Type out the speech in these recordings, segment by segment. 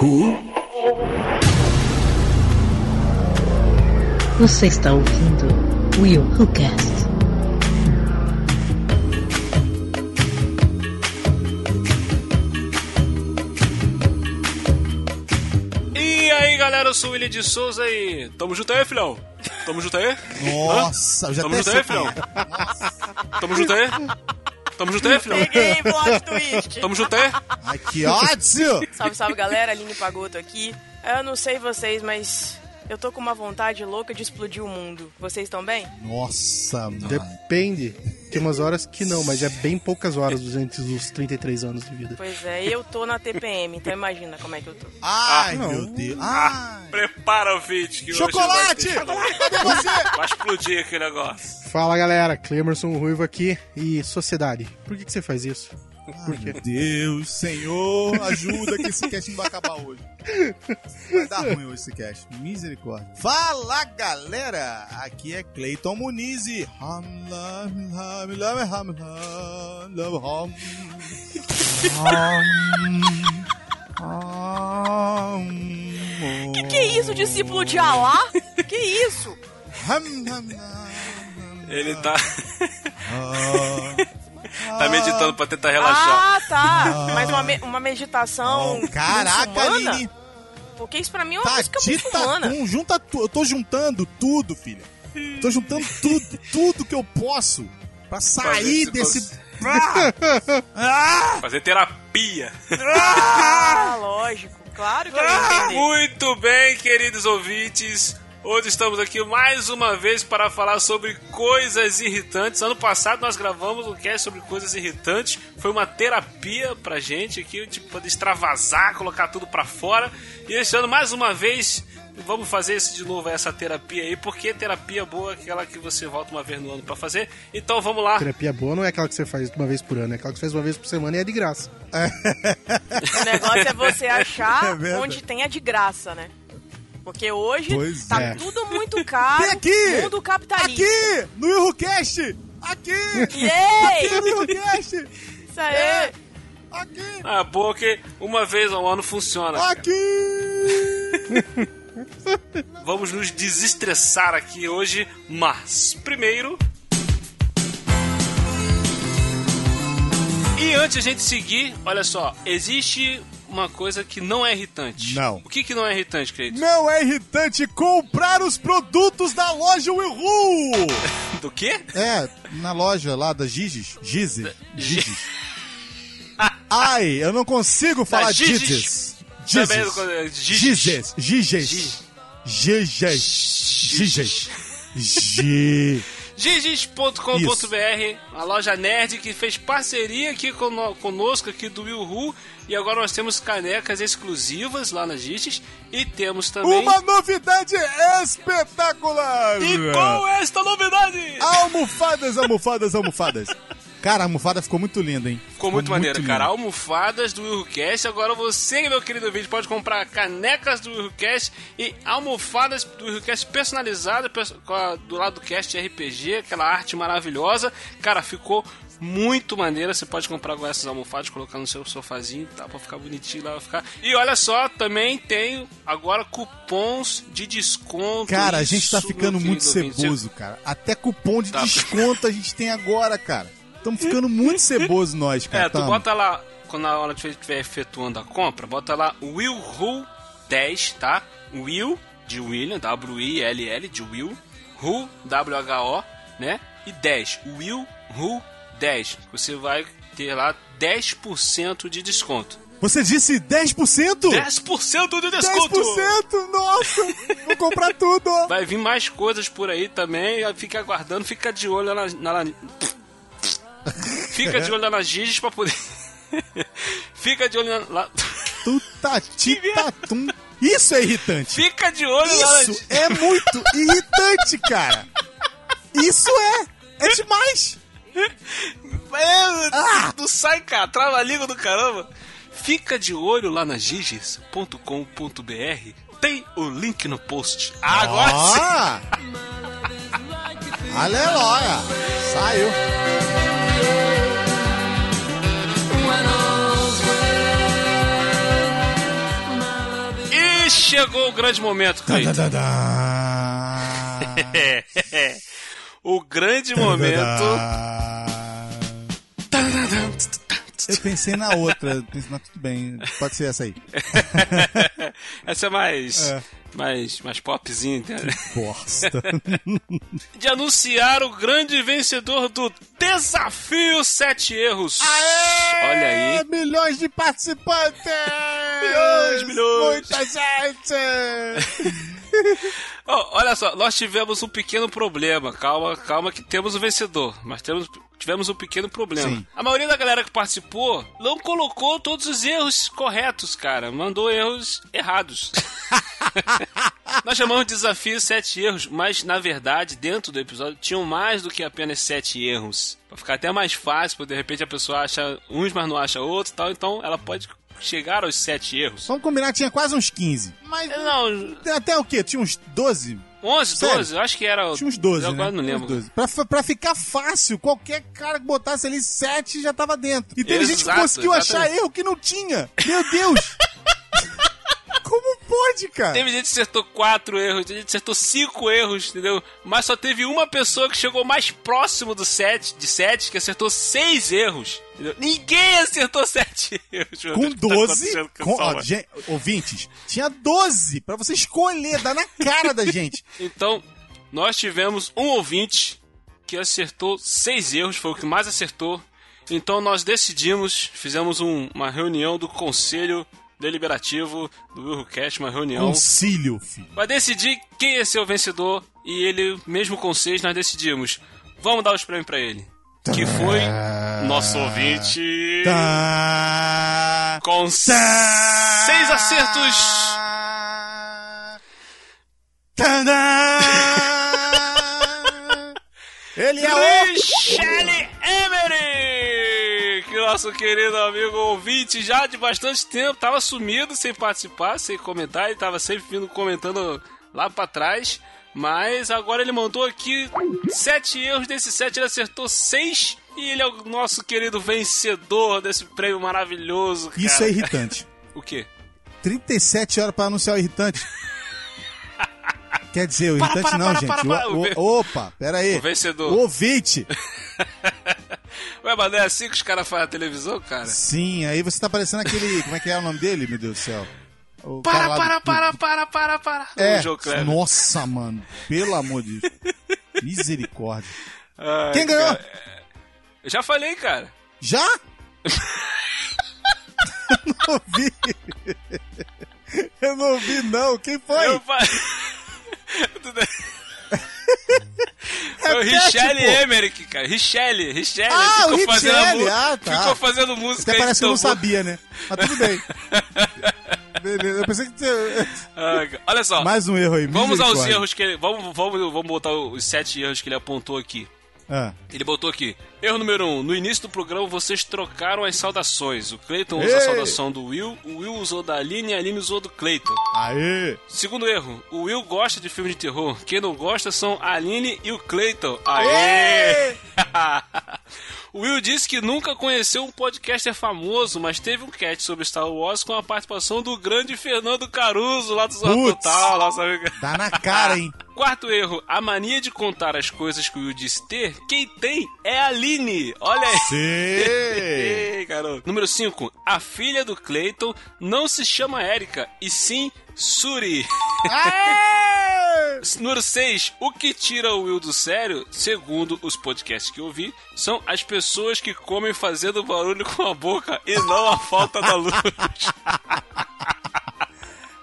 Who? Você está ouvindo Will Who Cast. E aí, galera, eu sou o William de Souza e tamo junto aí, filhão? Tamo junto aí? Nossa, eu já Tamo junto aí, filhão? Tamo junto aí? Tamo junto aí, filhão? Peguei, plot twist. Tamo junto aí? Ai, que ódio! Salve, salve, galera. Aline Pagoto aqui. Eu não sei vocês, mas eu tô com uma vontade louca de explodir o mundo. Vocês estão bem? Nossa, mano. Depende. Tem umas horas que não, mas é bem poucas horas durante os 33 anos de vida. Pois é, eu tô na TPM, então imagina como é que eu tô. Ai, não. meu Deus. Ai. Prepara o vídeo que Chocolate! hoje vai, ter... Cadê você? vai explodir aquele negócio. Fala galera, Clemerson Ruivo aqui e sociedade. Por que, que você faz isso? Ai, Deus, Senhor, ajuda que esse cast não vai acabar hoje. Vai dar ruim hoje esse cast. Misericórdia. Fala, galera! Aqui é Cleiton Muniz e... Que que é isso, discípulo de Alá? Que isso? Ele tá. Tá meditando pra tentar relaxar. Ah, tá. Mas uma, me- uma meditação Oh, caraca, muçulmana? Aline! Porque isso pra mim é uma música muçulmana. Tatum, junta tu, eu tô juntando tudo, filha. Tô juntando tudo, tudo que eu posso pra sair Fazer desse. esse Ah! Ah! Fazer terapia. Ah, lógico. Claro que eu ia entender. Muito bem, queridos ouvintes. Hoje estamos aqui mais uma vez para falar sobre coisas irritantes. Ano passado nós gravamos um cast sobre coisas irritantes. Foi uma terapia pra gente aqui, tipo, poder extravasar, colocar tudo pra fora. E esse ano, mais uma vez, vamos fazer isso de novo, essa terapia aí, porque terapia boa é aquela que você volta uma vez no ano pra fazer. Então vamos lá. Terapia boa não é aquela que você faz uma vez por ano, é aquela que você faz uma vez por semana e é de graça. O negócio é você achar É onde tem a de graça, né? Porque hoje Pois tá é. tudo muito caro. Vem aqui! Mundo capitalista. Aqui! No IrroCast! Aqui! Yay! Aqui no IrroCast! Isso aí. Aqui! Ah, boa que uma vez ao ano funciona. Aqui! Vamos nos desestressar aqui hoje, mas primeiro. E antes de a gente seguir, olha só, existe uma coisa que não é irritante. Não. O que, que não é irritante, querido? Não é irritante comprar os produtos da loja Will Do quê? É, na loja lá da Giges. Gizes. Giges. Ai, eu não consigo falar Giges. é Giges. Giges. Giges. Giges. Giges. Gi- Giges.com.br, a loja nerd que fez parceria aqui cono- conosco aqui do Will Who, e agora nós temos canecas exclusivas lá na Giges e temos também Uma novidade espetacular! E com esta novidade! Almofadas, almofadas, almofadas. Cara, a almofada ficou muito linda, hein? Ficou muito maneiro, linda. cara. Almofadas do Willcast. Agora você, meu querido vídeo, pode comprar canecas do Willcast e almofadas do Willcast personalizadas do lado do cast RPG, aquela arte maravilhosa. Cara, ficou muito maneira. Você pode comprar com essas almofadas, colocar no seu sofazinho, tá? Pra ficar bonitinho lá, vai ficar. E olha só, também tem agora cupons de desconto. Cara, a gente tá ficando muito ceboso, cara. Até cupom de Tá. desconto a gente tem agora, cara. Estamos ficando muito ceboso nós, cara. É, tu Tamo. bota lá, quando na hora que você estiver efetuando a compra, bota lá Will Who 10, tá? Will de William, W-I-L-L, de Will, Who, W-H-O, né? E 10, Will Who 10. Você vai ter lá 10% de desconto. Você disse 10%? 10% de desconto! 10%? Nossa! Vou comprar tudo! Vai vir mais coisas por aí também, fica aguardando, fica de olho lá na... na- Fica de olho nas Giges pra poder... fica de olho na... Tutatitatum. Isso é irritante. Fica de olho lá nas Isso é muito irritante, cara. Isso é. É demais. É, Ah! Não sai, cara. Trava a língua do caramba. Fica de olho lá na giges.com.br. Tem o link no post. Agora sim. Ah! Aleluia. Saiu. Chegou o grande momento, Cleiton. o grande momento. Eu pensei na outra, pensei, mas tudo bem, pode ser essa aí. Essa é mais. É. Mais, mais popzinha, entendeu? Bosta. De anunciar o grande vencedor do Desafio Sete Erros. Olha aí. Milhões de participantes! Milhões, milhões. Muita gente! Ó, olha só, nós tivemos um pequeno problema. Calma, calma que temos o vencedor. Mas temos, tivemos um pequeno problema. Sim. A maioria da galera que participou não colocou todos os erros corretos, cara. Mandou erros errados. nós chamamos de desafio sete erros, mas na verdade, dentro do episódio, tinham mais do que apenas sete erros. Pra ficar até mais fácil, porque de repente a pessoa acha uns, mas não acha outros e tal. Então ela pode chegar aos sete erros. Vamos combinar, tinha quase uns 15. Mas Não, até o quê? Tinha uns 12? 11, Sério? 12, eu acho que era. Tinha uns 12, Eu né? não lembro. 12. Pra, pra ficar fácil, qualquer cara que botasse ali 7 já tava dentro. E teve gente que Exato, conseguiu achar exatamente. erro que não tinha. Meu Deus! Como pode, cara? Teve gente que acertou quatro erros, teve gente que acertou cinco erros, entendeu? Mas só teve uma pessoa que chegou mais próximo do set, de sete, que acertou seis erros. Entendeu? Ninguém acertou sete erros. Com Deus, o que tá 12, acontecendo com com, essa ó, alma? gente, ouvintes, tinha 12 pra você escolher, dar na cara da gente. Então, nós tivemos um ouvinte que acertou seis erros, foi o que mais acertou. Então nós decidimos, fizemos um- uma reunião do Conselho Deliberativo do WilhoCast, uma reunião. Concílio, filho. Vai decidir quem ia ser o vencedor e ele, mesmo com seis, nós decidimos. Vamos dar os prêmios pra ele. Que foi nosso ouvinte Tá. com Tá. seis acertos. Tadã! Ele é o Michele Emery! Nosso querido amigo ouvinte já de bastante tempo, tava sumido sem participar, sem comentar, ele tava sempre vindo comentando lá pra trás. Mas agora ele mandou aqui sete erros, desses sete ele acertou seis e ele é o nosso querido vencedor desse prêmio maravilhoso. Cara. Isso é irritante. O quê? 37 horas pra anunciar o irritante. Quer dizer, o Para, irritante para, não, para, gente. para, para. O- o- opa, pera aí. O vencedor. O ouvinte. Ué, mas não é assim que os caras fazem a televisão, cara? Sim, aí você tá parecendo aquele. Como é que é o nome dele, meu Deus do céu? O Para, para, do- para, para, para, para. É, nossa, mano. Pelo amor de Deus. Misericórdia. Ai, Quem ganhou? cara, é, Eu já falei, cara. Já? Eu não ouvi. Eu não ouvi, não. Quem foi? Eu Foi o Richelle pô. Emerick, cara. Richelle, Richelle. Ah, ficou o fazendo Richelle, mu- ah, tá. Ficou fazendo música Até parece que eu não sabia, né? Mas tudo bem. Beleza, eu pensei que. Ah. Olha só. Mais um erro aí. Vamos aos erros que ele. Vamos, vamos, vamos botar os sete erros que ele apontou aqui. Ah. Ele botou aqui. Erro número um. No início do programa vocês trocaram as saudações. O Clayton usou a saudação do Will, o Will usou da Aline e a Aline usou do Clayton. Aê! Segundo erro, o Will gosta de filme de terror. Quem não gosta são a Aline e o Clayton. Aê! o Will disse que nunca conheceu um podcaster famoso, mas teve um cast sobre Star Wars com a participação do grande Fernando Caruso, lá do Putz! Total. Tá na cara, hein? Quarto erro, a mania de contar as coisas que o Will disse ter, quem tem é a Aline. Olha aí. Sim! Ei, garoto. Número 5. A filha do Clayton não se chama Erika, e sim Suri. Número 6. O que tira o Will do sério, segundo os podcasts que eu vi, são as pessoas que comem fazendo barulho com a boca e não a falta da luz.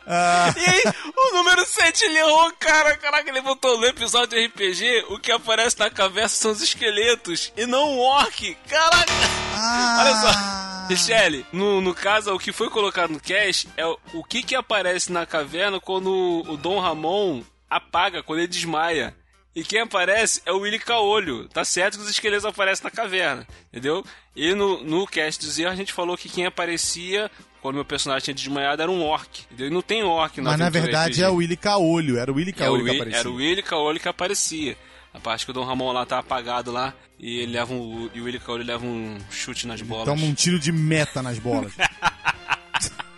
Ah, E aí, o número 7 ele errou, cara. Caraca, ele botou no episódio de RPG, o que aparece na caverna são os esqueletos e não o orc. Caraca! ah, Olha só, Michele, no, no caso, o que foi colocado no cast é o, o que que aparece na caverna quando o Dom Ramon apaga, quando ele desmaia. E quem aparece é o Willy Caolho. Tá certo que os esqueletos aparecem na caverna, entendeu? E no, no cast do Zé a gente falou que quem aparecia quando meu personagem tinha desmaiado era um orc. Entendeu? E não tem orc na Mas na verdade é o Willy Caolho. Era o Willy É Caolho que Willy- aparecia. Era o Willy Caolho que aparecia. A parte que o Dom Ramon lá tá apagado lá e ele leva um, e o Willy Caolho leva um chute nas bolas. Toma um tiro de meta nas bolas.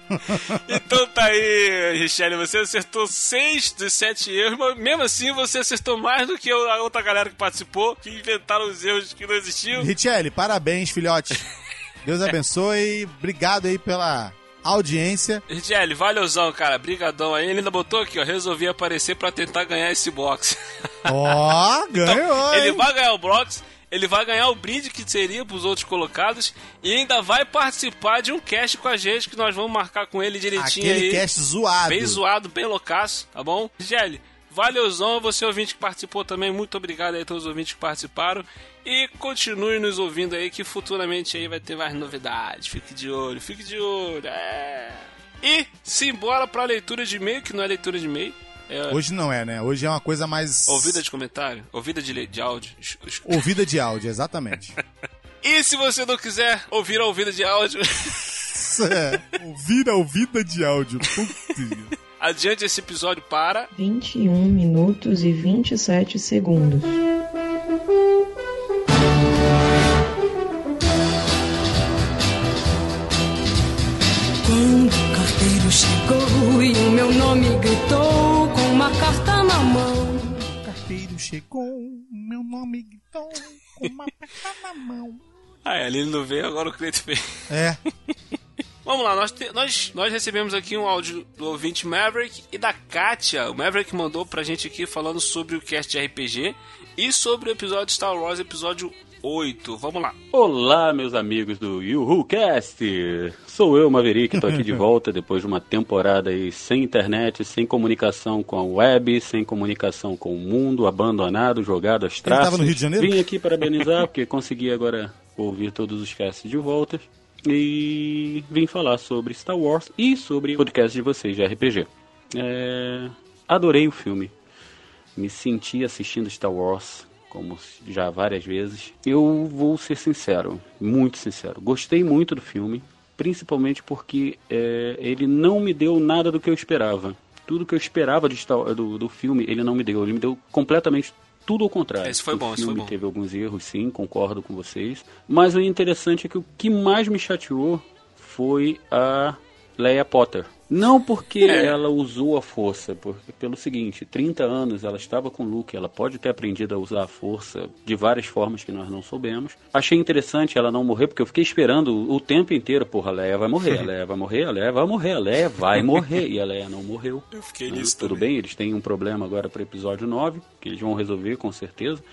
Então tá aí, Richelle, você acertou seis dos sete erros, mas mesmo assim você acertou mais do que a outra galera que participou, que inventaram os erros que não existiam. Richelle, parabéns, filhote. Deus abençoe. Obrigado aí pela audiência. Richelle, valeuzão, cara, brigadão aí. Ele ainda botou aqui, ó, resolvi aparecer pra tentar ganhar esse box. Ó, ganhou, Ele hein? vai ganhar o box, ele vai ganhar o brinde que seria pros outros colocados e ainda vai participar de um cast com a gente que nós vamos marcar com ele direitinho Aquele aí. cast zoado. Bem zoado, bem loucaço, tá bom? Gelli, valeuzão, você ouvinte que participou também, muito obrigado aí a todos os ouvintes que participaram. E continue nos ouvindo aí que futuramente aí vai ter mais novidades. Fique de olho, fique de olho. É. E simbora pra leitura de e-mail, que não é leitura de e-mail. É Hoje não é, né? Hoje é uma coisa mais. ouvida de comentário, ouvida de, le- de áudio. Ouvida de áudio, exatamente. E se você não quiser ouvir a ouvida de áudio, é, ouvir a ouvida de áudio. Putz. adiante esse episódio para 21 minutos e 27 segundos. Quando o carteiro chegou e o meu nome gritou com uma carta na mão. O carteiro chegou, meu nome gritou, com uma peça na mão. Ah, é, ele não veio, agora o Cleito veio. É, Vamos lá, nós, te- nós, nós recebemos aqui um áudio do ouvinte Maverick e da Katia. O Maverick mandou pra gente aqui falando sobre o cast de RPG e sobre o episódio Star Wars, episódio 8. Vamos lá. Olá, meus amigos do YuhuCast! Sou eu, Maverick, tô aqui de volta depois de uma temporada aí sem internet, sem comunicação com a web, sem comunicação com o mundo, abandonado, jogado às traças. tava no Rio de Janeiro? Vim aqui parabenizar, porque consegui agora ouvir todos os casts de volta. E vim falar sobre Star Wars e sobre o podcast de vocês de RPG. É, Adorei o filme me senti assistindo Star Wars, como já várias vezes. Eu vou ser sincero, muito sincero. Gostei muito do filme, principalmente porque é, ele não me deu nada do que eu esperava. Tudo que eu esperava de do, do filme, ele não me deu. Ele me deu completamente tudo ao contrário. Esse foi o bom, esse filme foi bom. teve alguns erros, sim, concordo com vocês. Mas o interessante é que o que mais me chateou foi a Leia Potter. Não porque É. ela usou a força, porque pelo seguinte, 30 anos ela estava com Luke, ela pode ter aprendido a usar a força de várias formas que nós não soubemos. Achei interessante ela não morrer, porque eu fiquei esperando o o tempo inteiro, porra, a Leia vai morrer, a Leia vai morrer, a Leia vai morrer, a Leia vai morrer, e a Leia não morreu. Eu fiquei Né? nisso Tudo também. bem, eles têm um problema agora para o episódio 9, que eles vão resolver com certeza.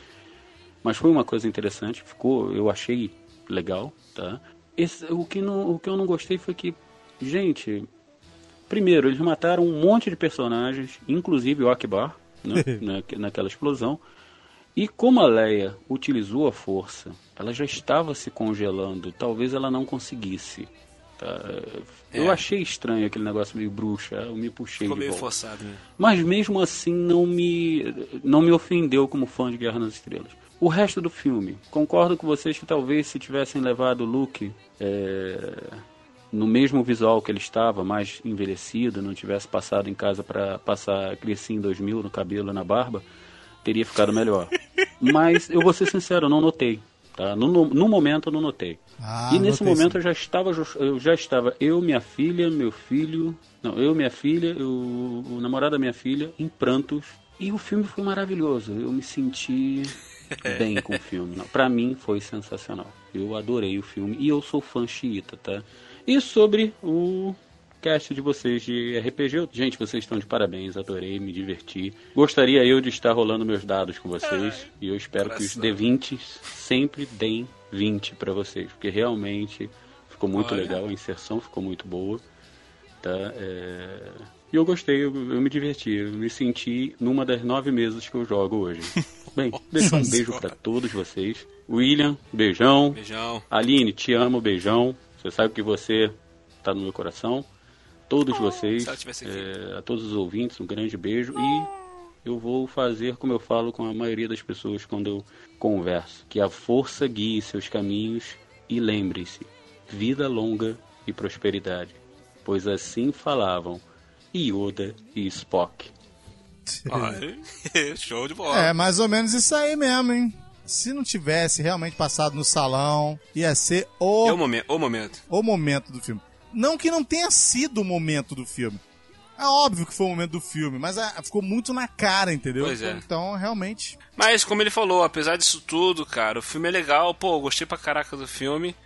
Mas foi uma coisa interessante, ficou, eu achei legal, tá? Esse- o, que não, o que eu não gostei foi que, gente, primeiro, eles mataram um monte de personagens, inclusive o Akbar, né, na, naquela explosão. E como a Leia utilizou a força, ela já estava se congelando, talvez ela não conseguisse. tá? Eu É. achei estranho aquele negócio meio bruxa, eu me puxei Ficou de meio volta. forçado, né? Mas mesmo assim não me, não me ofendeu como fã de Guerra nas Estrelas. O resto do filme, concordo com vocês que talvez se tivessem levado o Luke é, no mesmo visual que ele estava, mais envelhecido, não tivesse passado em casa para passar Cresci em 2000 no cabelo e na barba, teria ficado melhor. Mas eu vou ser sincero, eu não notei. Tá? No, no, no momento eu não notei. Ah, e nesse notei momento sim. eu já estava eu já estava eu, minha filha, meu filho, não, eu, minha filha, eu, o namorado da minha filha em prantos e o filme foi maravilhoso. Eu me senti bem com o filme. Pra mim foi sensacional. Eu adorei o filme e eu sou fã xiita, tá? E sobre o cast de vocês de RPG, gente, vocês estão de parabéns, adorei, me diverti. Gostaria eu de estar rolando meus dados com vocês e eu espero que os coração. D20 sempre deem 20 pra vocês, porque realmente ficou muito Olha. legal, a inserção ficou muito boa, tá? É, E eu gostei, eu, eu me diverti, eu me senti numa das nove mesas que eu jogo hoje. Bem, deixa um beijo pra todos vocês. William, beijão. Beijão. Aline, te amo, beijão. Você sabe que você tá no meu coração. Todos vocês, tivesse aqui. é, a todos os ouvintes, um grande beijo. E eu vou fazer como eu falo com a maioria das pessoas quando eu converso: que a força guie seus caminhos e lembre-se, vida longa e prosperidade. Pois assim falavam Yoda e Spock. Olha, Show de bola. É, mais ou menos isso aí mesmo, hein? Se não tivesse realmente passado no salão, ia ser o, É o, momen o momento. o momento do filme. Não que não tenha sido o momento do filme. É óbvio que foi o momento do filme, mas ah, ficou muito na cara, entendeu? Pois é. Então, realmente. Mas, como ele falou, apesar disso tudo, cara, o filme é legal. Pô, gostei pra caraca do filme.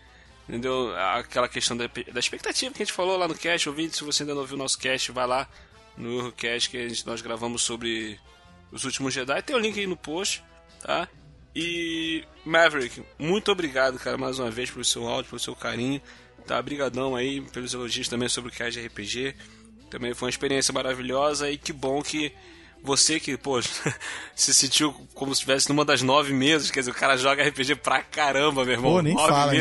Entendeu? Aquela questão da, da expectativa que a gente falou lá no cast. Ouvinte, se você ainda não viu o nosso cast, vai lá no Eurocast que a gente, nós gravamos sobre os últimos Jedi. Tem o link aí no post, tá? E Maverick, muito obrigado, cara, mais uma vez pelo seu áudio, pelo seu carinho. Tá, brigadão aí pelos elogios também sobre o de RPG. Também foi uma experiência maravilhosa e que bom que você que, pô, se sentiu como se estivesse numa das nove mesas, quer dizer, o cara joga RPG pra caramba, meu irmão. Pô, nem nove fala.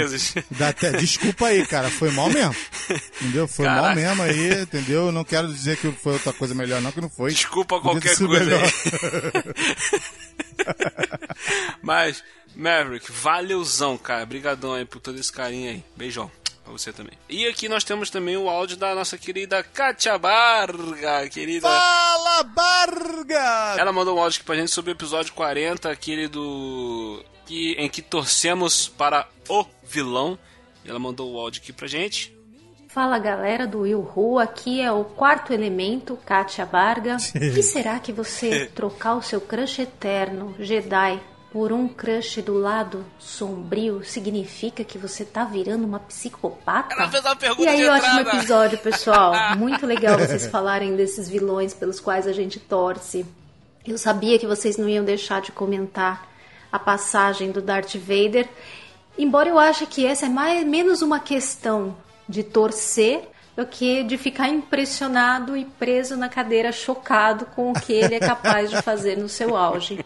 Dá até- Desculpa aí, cara. Foi mal mesmo. Entendeu? Foi mal Caraca. mesmo aí, entendeu? Não quero dizer que foi outra coisa melhor, não, que não foi. Desculpa qualquer coisa melhor. aí. Mas, Maverick, valeuzão, cara. Brigadão aí por todo esse carinho aí. Beijão pra você também. E aqui nós temos também o áudio da nossa querida Katia Barga, querida. Fala, Barga! Ela mandou um áudio aqui pra gente sobre o episódio 40, aquele do. Que, em que torcemos para o vilão. E ela mandou o áudio aqui pra gente. Fala galera do Will Who, aqui é o quarto elemento, Kátia Barga. O que será que você trocar o seu crush eterno, Jedi, por um crush do lado sombrio significa que você tá virando uma psicopata? Ela fez uma pergunta E aí, ótimo entrada. episódio, pessoal. Muito legal vocês falarem desses vilões pelos quais a gente torce. Eu sabia que vocês não iam deixar de comentar a passagem do Darth Vader, embora eu ache que essa é mais, menos uma questão de torcer do que de ficar impressionado e preso na cadeira chocado com o que ele é capaz de fazer no seu auge.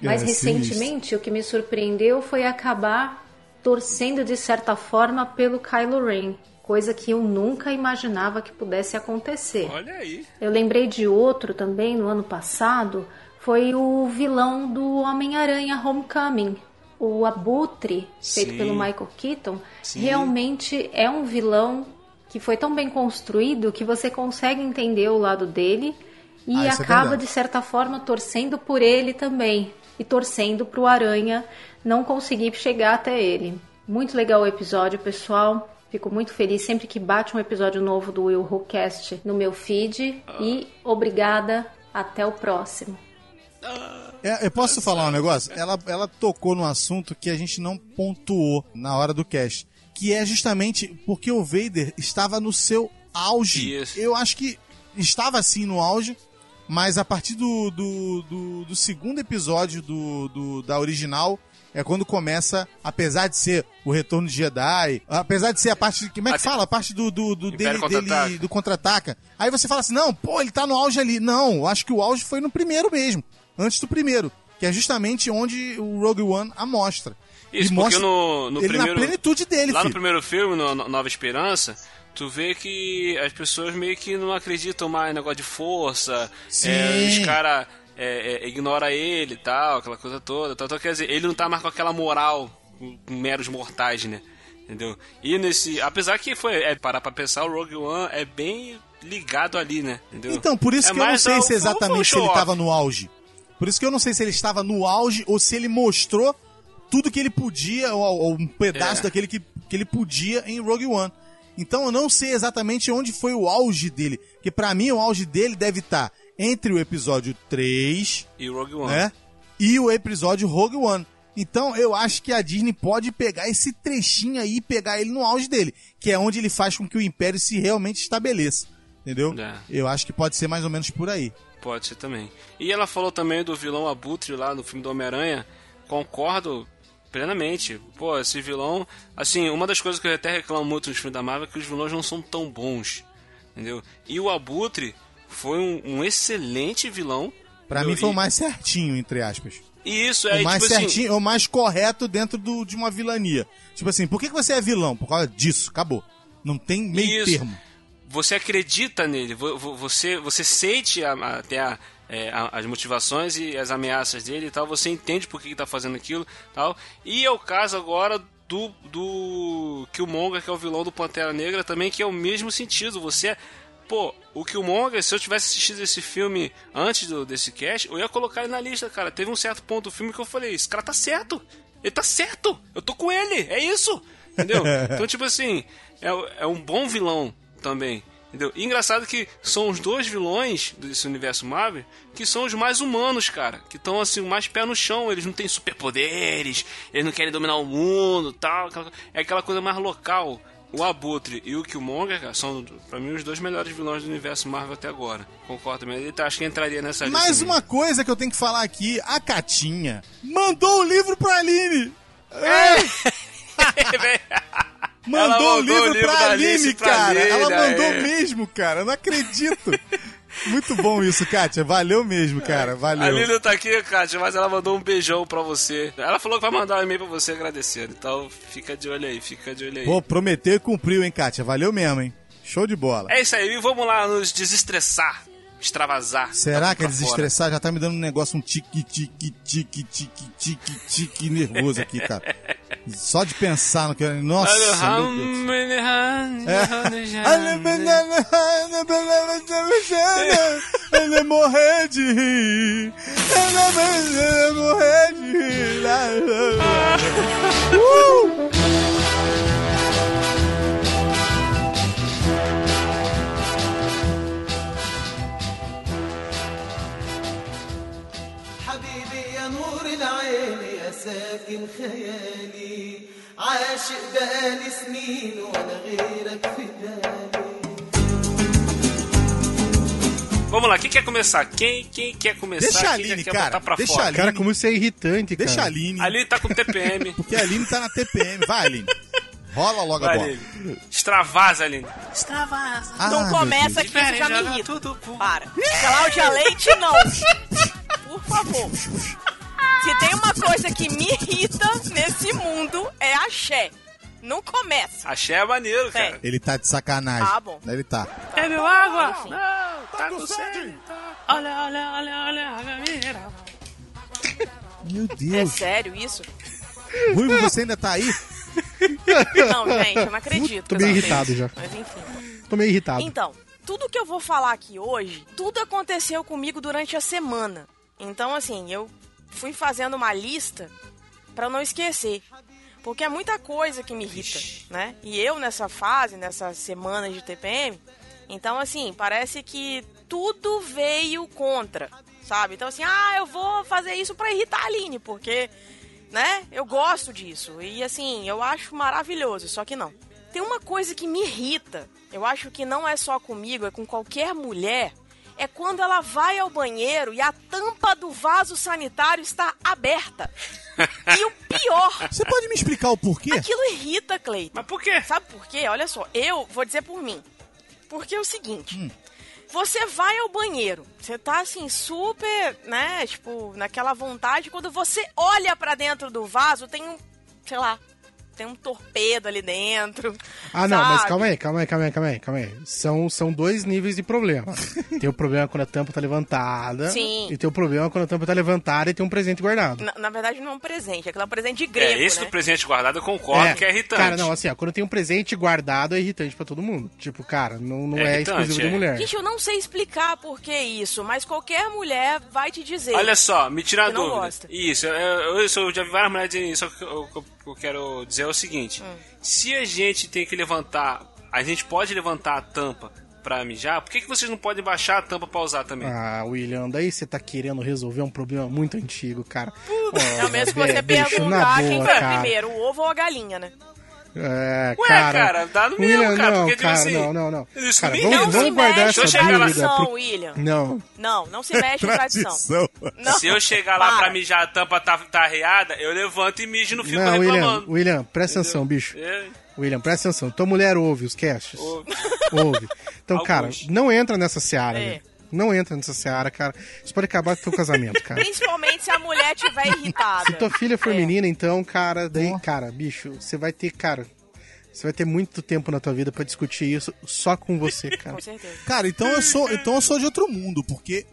Mas É, recentemente o que me surpreendeu foi acabar torcendo de certa forma pelo Kylo Ren, coisa que eu nunca imaginava que pudesse acontecer. Olha aí. Eu lembrei de outro também no ano passado, foi o vilão do Homem-Aranha Homecoming. O Abutre, feito Sim. pelo Michael Keaton, Sim. realmente é um vilão que foi tão bem construído que você consegue entender o lado dele e Ah, é acaba, verdade. de certa forma, torcendo por ele também. E torcendo pro Aranha não conseguir chegar até ele. Muito legal o episódio, pessoal. Fico muito feliz sempre que bate um episódio novo do Will Who Cast no meu feed. E obrigada. Até o próximo. É, eu posso falar um negócio? Ela, ela tocou num assunto que a gente não pontuou na hora do cast. Que é justamente porque o Vader estava no seu auge. Isso. Eu acho que estava assim no auge, mas a partir do, do, do, do segundo episódio do, do- da original é quando começa, apesar de ser o retorno de Jedi, apesar de ser a parte. Como é que fala? A parte do, do, do dele, Contra-Ataca. dele do contra-ataca. Aí você fala assim: não, pô, ele tá no auge ali. Não, acho que o auge foi no primeiro mesmo. Antes do primeiro. Que é justamente onde o Rogue One a mostra. Isso, E porque no, no ele primeiro. na plenitude dele, Lá no filho. primeiro filme, no no Nova Esperança, tu vê que as pessoas meio que não acreditam mais em negócio de força. Sim. é, os caras é, é, ignoram ele e tal, aquela coisa toda. Então, então, quer dizer, ele não tá mais com aquela moral com meros mortais, né? Entendeu? E nesse. Apesar que foi. É, parar pra pensar, o Rogue One é bem ligado ali, né? Entendeu? Então, por isso É que eu não sei se exatamente um se ele estava no auge. Por isso que eu não sei se ele estava no auge ou se ele mostrou tudo que ele podia, ou, ou um pedaço É. daquele que, que ele podia em Rogue One. Então eu não sei exatamente onde foi o auge dele. Porque pra mim o auge dele deve estar entre o episódio 3, E o Rogue One. né? E o episódio Rogue One. Então eu acho que a Disney pode pegar esse trechinho aí e pegar ele no auge dele, que é onde ele faz com que o Império se realmente estabeleça. Entendeu? É. Eu acho que pode ser mais ou menos por aí. Pode ser também. E ela falou também do vilão Abutre lá no filme do Homem-Aranha. Concordo plenamente. Pô, esse vilão. Assim, uma das coisas que eu até reclamo muito nos filmes da Marvel é que os vilões não são tão bons. Entendeu? E o Abutre foi um, um excelente vilão. Pra mim foi o mais certinho, entre aspas. E isso é o mais tipo assim, certinho, o mais correto dentro do, de uma vilania. Tipo assim, por que, que você é vilão? Por causa disso, acabou. Não tem meio Isso. termo. você acredita nele, vo- vo- você, você sente a- a- até a- é, as motivações e as ameaças dele e tal, você entende por que, que tá fazendo aquilo tal. E é o caso agora do, do Killmonger, que é o vilão do Pantera Negra também, que é o mesmo sentido. Você. Pô, o Killmonger, se eu tivesse assistido esse filme antes do, desse cast, eu ia colocar ele na lista, cara. Teve um certo ponto do filme que eu falei, esse cara tá certo. Ele tá certo. Eu tô com ele. É isso. Entendeu? Então, tipo assim, é, é um bom vilão também. Entendeu? E engraçado que são os dois vilões desse universo Marvel que são os mais humanos, cara. Que estão assim, mais pé no chão. Eles não têm superpoderes, eles não querem dominar o mundo tal. É aquela coisa mais local. O Abutre e o Killmonger, cara, são pra mim os dois melhores vilões do universo Marvel até agora. Concordo também. Ele tá- acho que entraria nessa lista. Mais uma coisa que eu tenho que falar aqui: a Catinha mandou o livro pra Aline. Ela Mandou o livro livro pra Aline, pra cara. Aline, Ela mandou é. mesmo, cara. Eu não acredito. Muito bom isso, Kátia. Valeu mesmo, cara. A Valeu. Lilian tá aqui, Kátia, mas ela mandou um beijão pra você. Ela falou que vai mandar um e-mail pra você agradecendo. Então fica de olho aí, fica de olho aí. Pô, prometeu e cumpriu, hein, Kátia? Valeu mesmo, hein? Show de bola. É isso aí, e vamos lá nos desestressar, extravasar. Será que é desestressar? Já tá me dando um negócio, um tique, tique, tique, tique, tique, tique nervoso aqui, cara. Só de pensar no que. Nossa, meu Deus. É. Ele morrer de rir. Ele morrer de rir. Uh! ساكن خيالي عاشق بقالي سنين وانا غيرك في بالي Vamos lá, quem quer começar? Quem, quem quer começar? Deixa a Quem Aline, quer cara, botar pra deixa fora? a Aline. Cara, como isso é irritante, cara. Deixa a Aline. A Aline tá com TPM. Porque a Aline tá na TPM. Vai, Aline. Rola logo a Vai, bola. Aline. Extravasa, Aline. Ah, Não meu começa Deus. aqui, isso já me joga irrita. tudo pro- Para. Cláudia Leite, não. Por favor. Se tem uma coisa que me irrita nesse mundo, é axé. Não começa. Axé é maneiro, cara. Ele tá de sacanagem. Ah, bom. Ele tá. Bebeu água? Não, tá com sede. Olha, olha, olha, olha, água mineral. Meu É Deus. sério isso? Ruivo, você ainda tá aí? Não, gente, eu não acredito. Tô meio irritado já. Mas enfim. Tô meio irritado. Então, tudo que eu vou falar aqui hoje, tudo aconteceu comigo durante a semana. Então, assim, eu fui fazendo uma lista pra não esquecer. Porque é muita coisa que me irrita, né? E eu nessa fase, nessa semana de TPM, então assim, parece que tudo veio contra, sabe? Então assim, ah, eu vou fazer isso pra irritar a Aline, porque, né? Eu gosto disso. E assim, eu acho maravilhoso, só que não. Tem uma coisa que me irrita, eu acho que não é só comigo, é com qualquer mulher, é quando ela vai ao banheiro e a tampa do vaso sanitário está aberta. E o pior, Você pode me explicar o porquê? aquilo irrita, Cleiton. Mas por quê? Sabe por quê? Olha só, eu vou dizer por mim. Porque é o seguinte, Hum. você vai ao banheiro, você tá assim super, né, tipo, naquela vontade, quando você olha pra dentro do vaso, tem um, sei lá, tem um torpedo ali dentro. Ah, não, mas sabe? calma aí, calma aí, calma aí, calma aí, calma aí. São, são dois níveis de problema. tem o problema quando a tampa tá levantada. Sim. E tem o problema quando a tampa tá levantada e tem um presente guardado. Na, na verdade não é um presente, aquilo é um presente de grego, É, esse né? do presente guardado eu concordo que é irritante. Cara, não, assim, ó, quando tem um presente guardado é irritante pra todo mundo. Tipo, cara, não, não É é, exclusivo de é. mulher. Gente, eu não sei explicar por que isso, mas qualquer mulher vai te dizer. Olha só, me tira a dúvida. gosta. Isso, eu, eu, eu já vi várias mulheres dizendo isso, só que eu, o que eu quero dizer é o seguinte: Hum. se a gente tem que levantar, a gente pode levantar a tampa pra mijar, por que, que vocês não podem baixar a tampa pra usar também? Ah, William, daí você tá querendo resolver um problema muito antigo, cara. É o mesmo que você Olha, bicho, perguntar quem boa, foi cara. primeiro, o ovo ou a galinha, né? É, Ué, cara, cara, dá no mesmo, William, cara, não, porque, tipo cara, assim, não, não, não. isso Cara, vamos, não vamos se guardar mexe essa Deixa eu chegar lá. dúvida. tradição, pro- William. Não, Não, não se mexe em tradição. Tradição. Não. Se eu chegar lá Para. pra mijar, a tampa tá, tá arreada, eu levanto e mijo e não fico não, William, reclamando. William, presta atenção, bicho. É, William, presta atenção. Tua mulher ouve os casts. ouve. Ouve. Então, cara, Alguns. não entra nessa seara, É. velho. Não entra nessa seara, cara. Isso pode acabar com o teu casamento, cara. Principalmente se a mulher tiver irritada. Tua filha for É. menina, então, cara, daí, cara, bicho, você vai ter, cara, você vai ter muito tempo na tua vida pra discutir isso só com você, cara. Com certeza. Cara, então eu sou, então eu sou de outro mundo, porque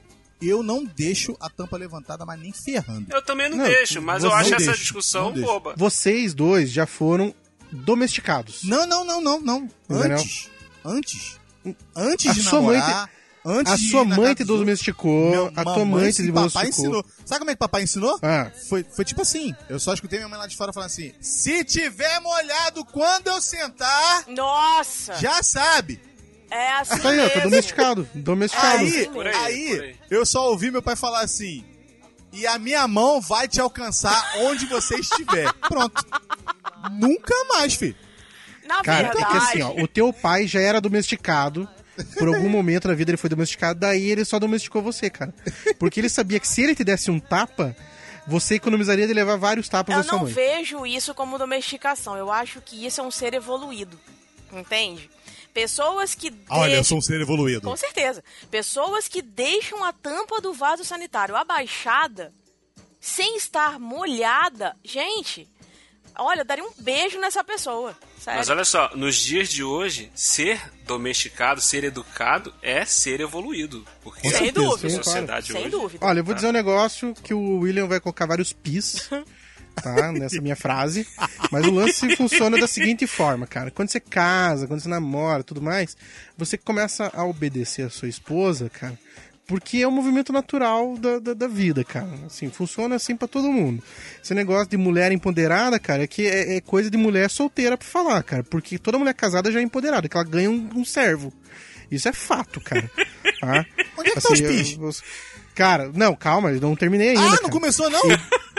eu não deixo a tampa levantada, mas nem ferrando. Eu também não, Não, deixo, mas eu acho essa discussão boba. Vocês dois já foram domesticados. Não, não, não, não, não. Antes. Antes. Antes A de sua mãe namorar. Antes A sua mãe te domesticou, meu- a tua mãe te sim, papai domesticou. ensinou. Sabe como é que papai ensinou? Ah. Foi, foi tipo assim, eu só escutei minha mãe lá de fora falando assim, se tiver molhado quando eu sentar, Nossa! já sabe. É assim Tá aí, tá mesmo. domesticado. Domesticado. Aí, Por aí, aí, por aí. eu só ouvi meu pai falar assim, e a minha mão vai te alcançar onde você estiver. Pronto. Nunca mais, filho. Na Cara, verdade, é que assim, ó, o teu pai já era domesticado. Por algum momento da vida ele foi domesticado, daí ele só domesticou você, cara. Porque ele sabia que se ele te desse um tapa, você economizaria de levar vários tapas eu da sua não mãe. vejo isso como domesticação. Eu acho que isso é um ser evoluído. Entende? Pessoas que deixam... um ser evoluído. Com certeza. Pessoas que deixam a tampa do vaso sanitário abaixada, sem estar molhada. Gente, olha, eu daria um beijo nessa pessoa. Sério. Mas olha só, nos dias de hoje, ser domesticado, ser educado é ser evoluído. Porque Sem a dúvida. sociedade Sem hoje... dúvida. Olha, eu vou dizer um negócio que o William vai colocar vários pis, tá? Nessa minha frase. Mas o lance funciona da seguinte forma, cara. Quando você casa, quando você namora tudo mais, você começa a obedecer a sua esposa, cara. Porque é um movimento natural da, da, da vida, cara. Assim, funciona assim pra todo mundo. Esse negócio de mulher empoderada, cara, é que é, é coisa de mulher solteira pra falar, cara. Porque toda mulher casada já é empoderada, que ela ganha um, um servo. Isso é fato, cara. Tá? Onde é que tá os eu- pis? eu- Cara, não, calma, eu não terminei ainda. Ah, não cara. começou não?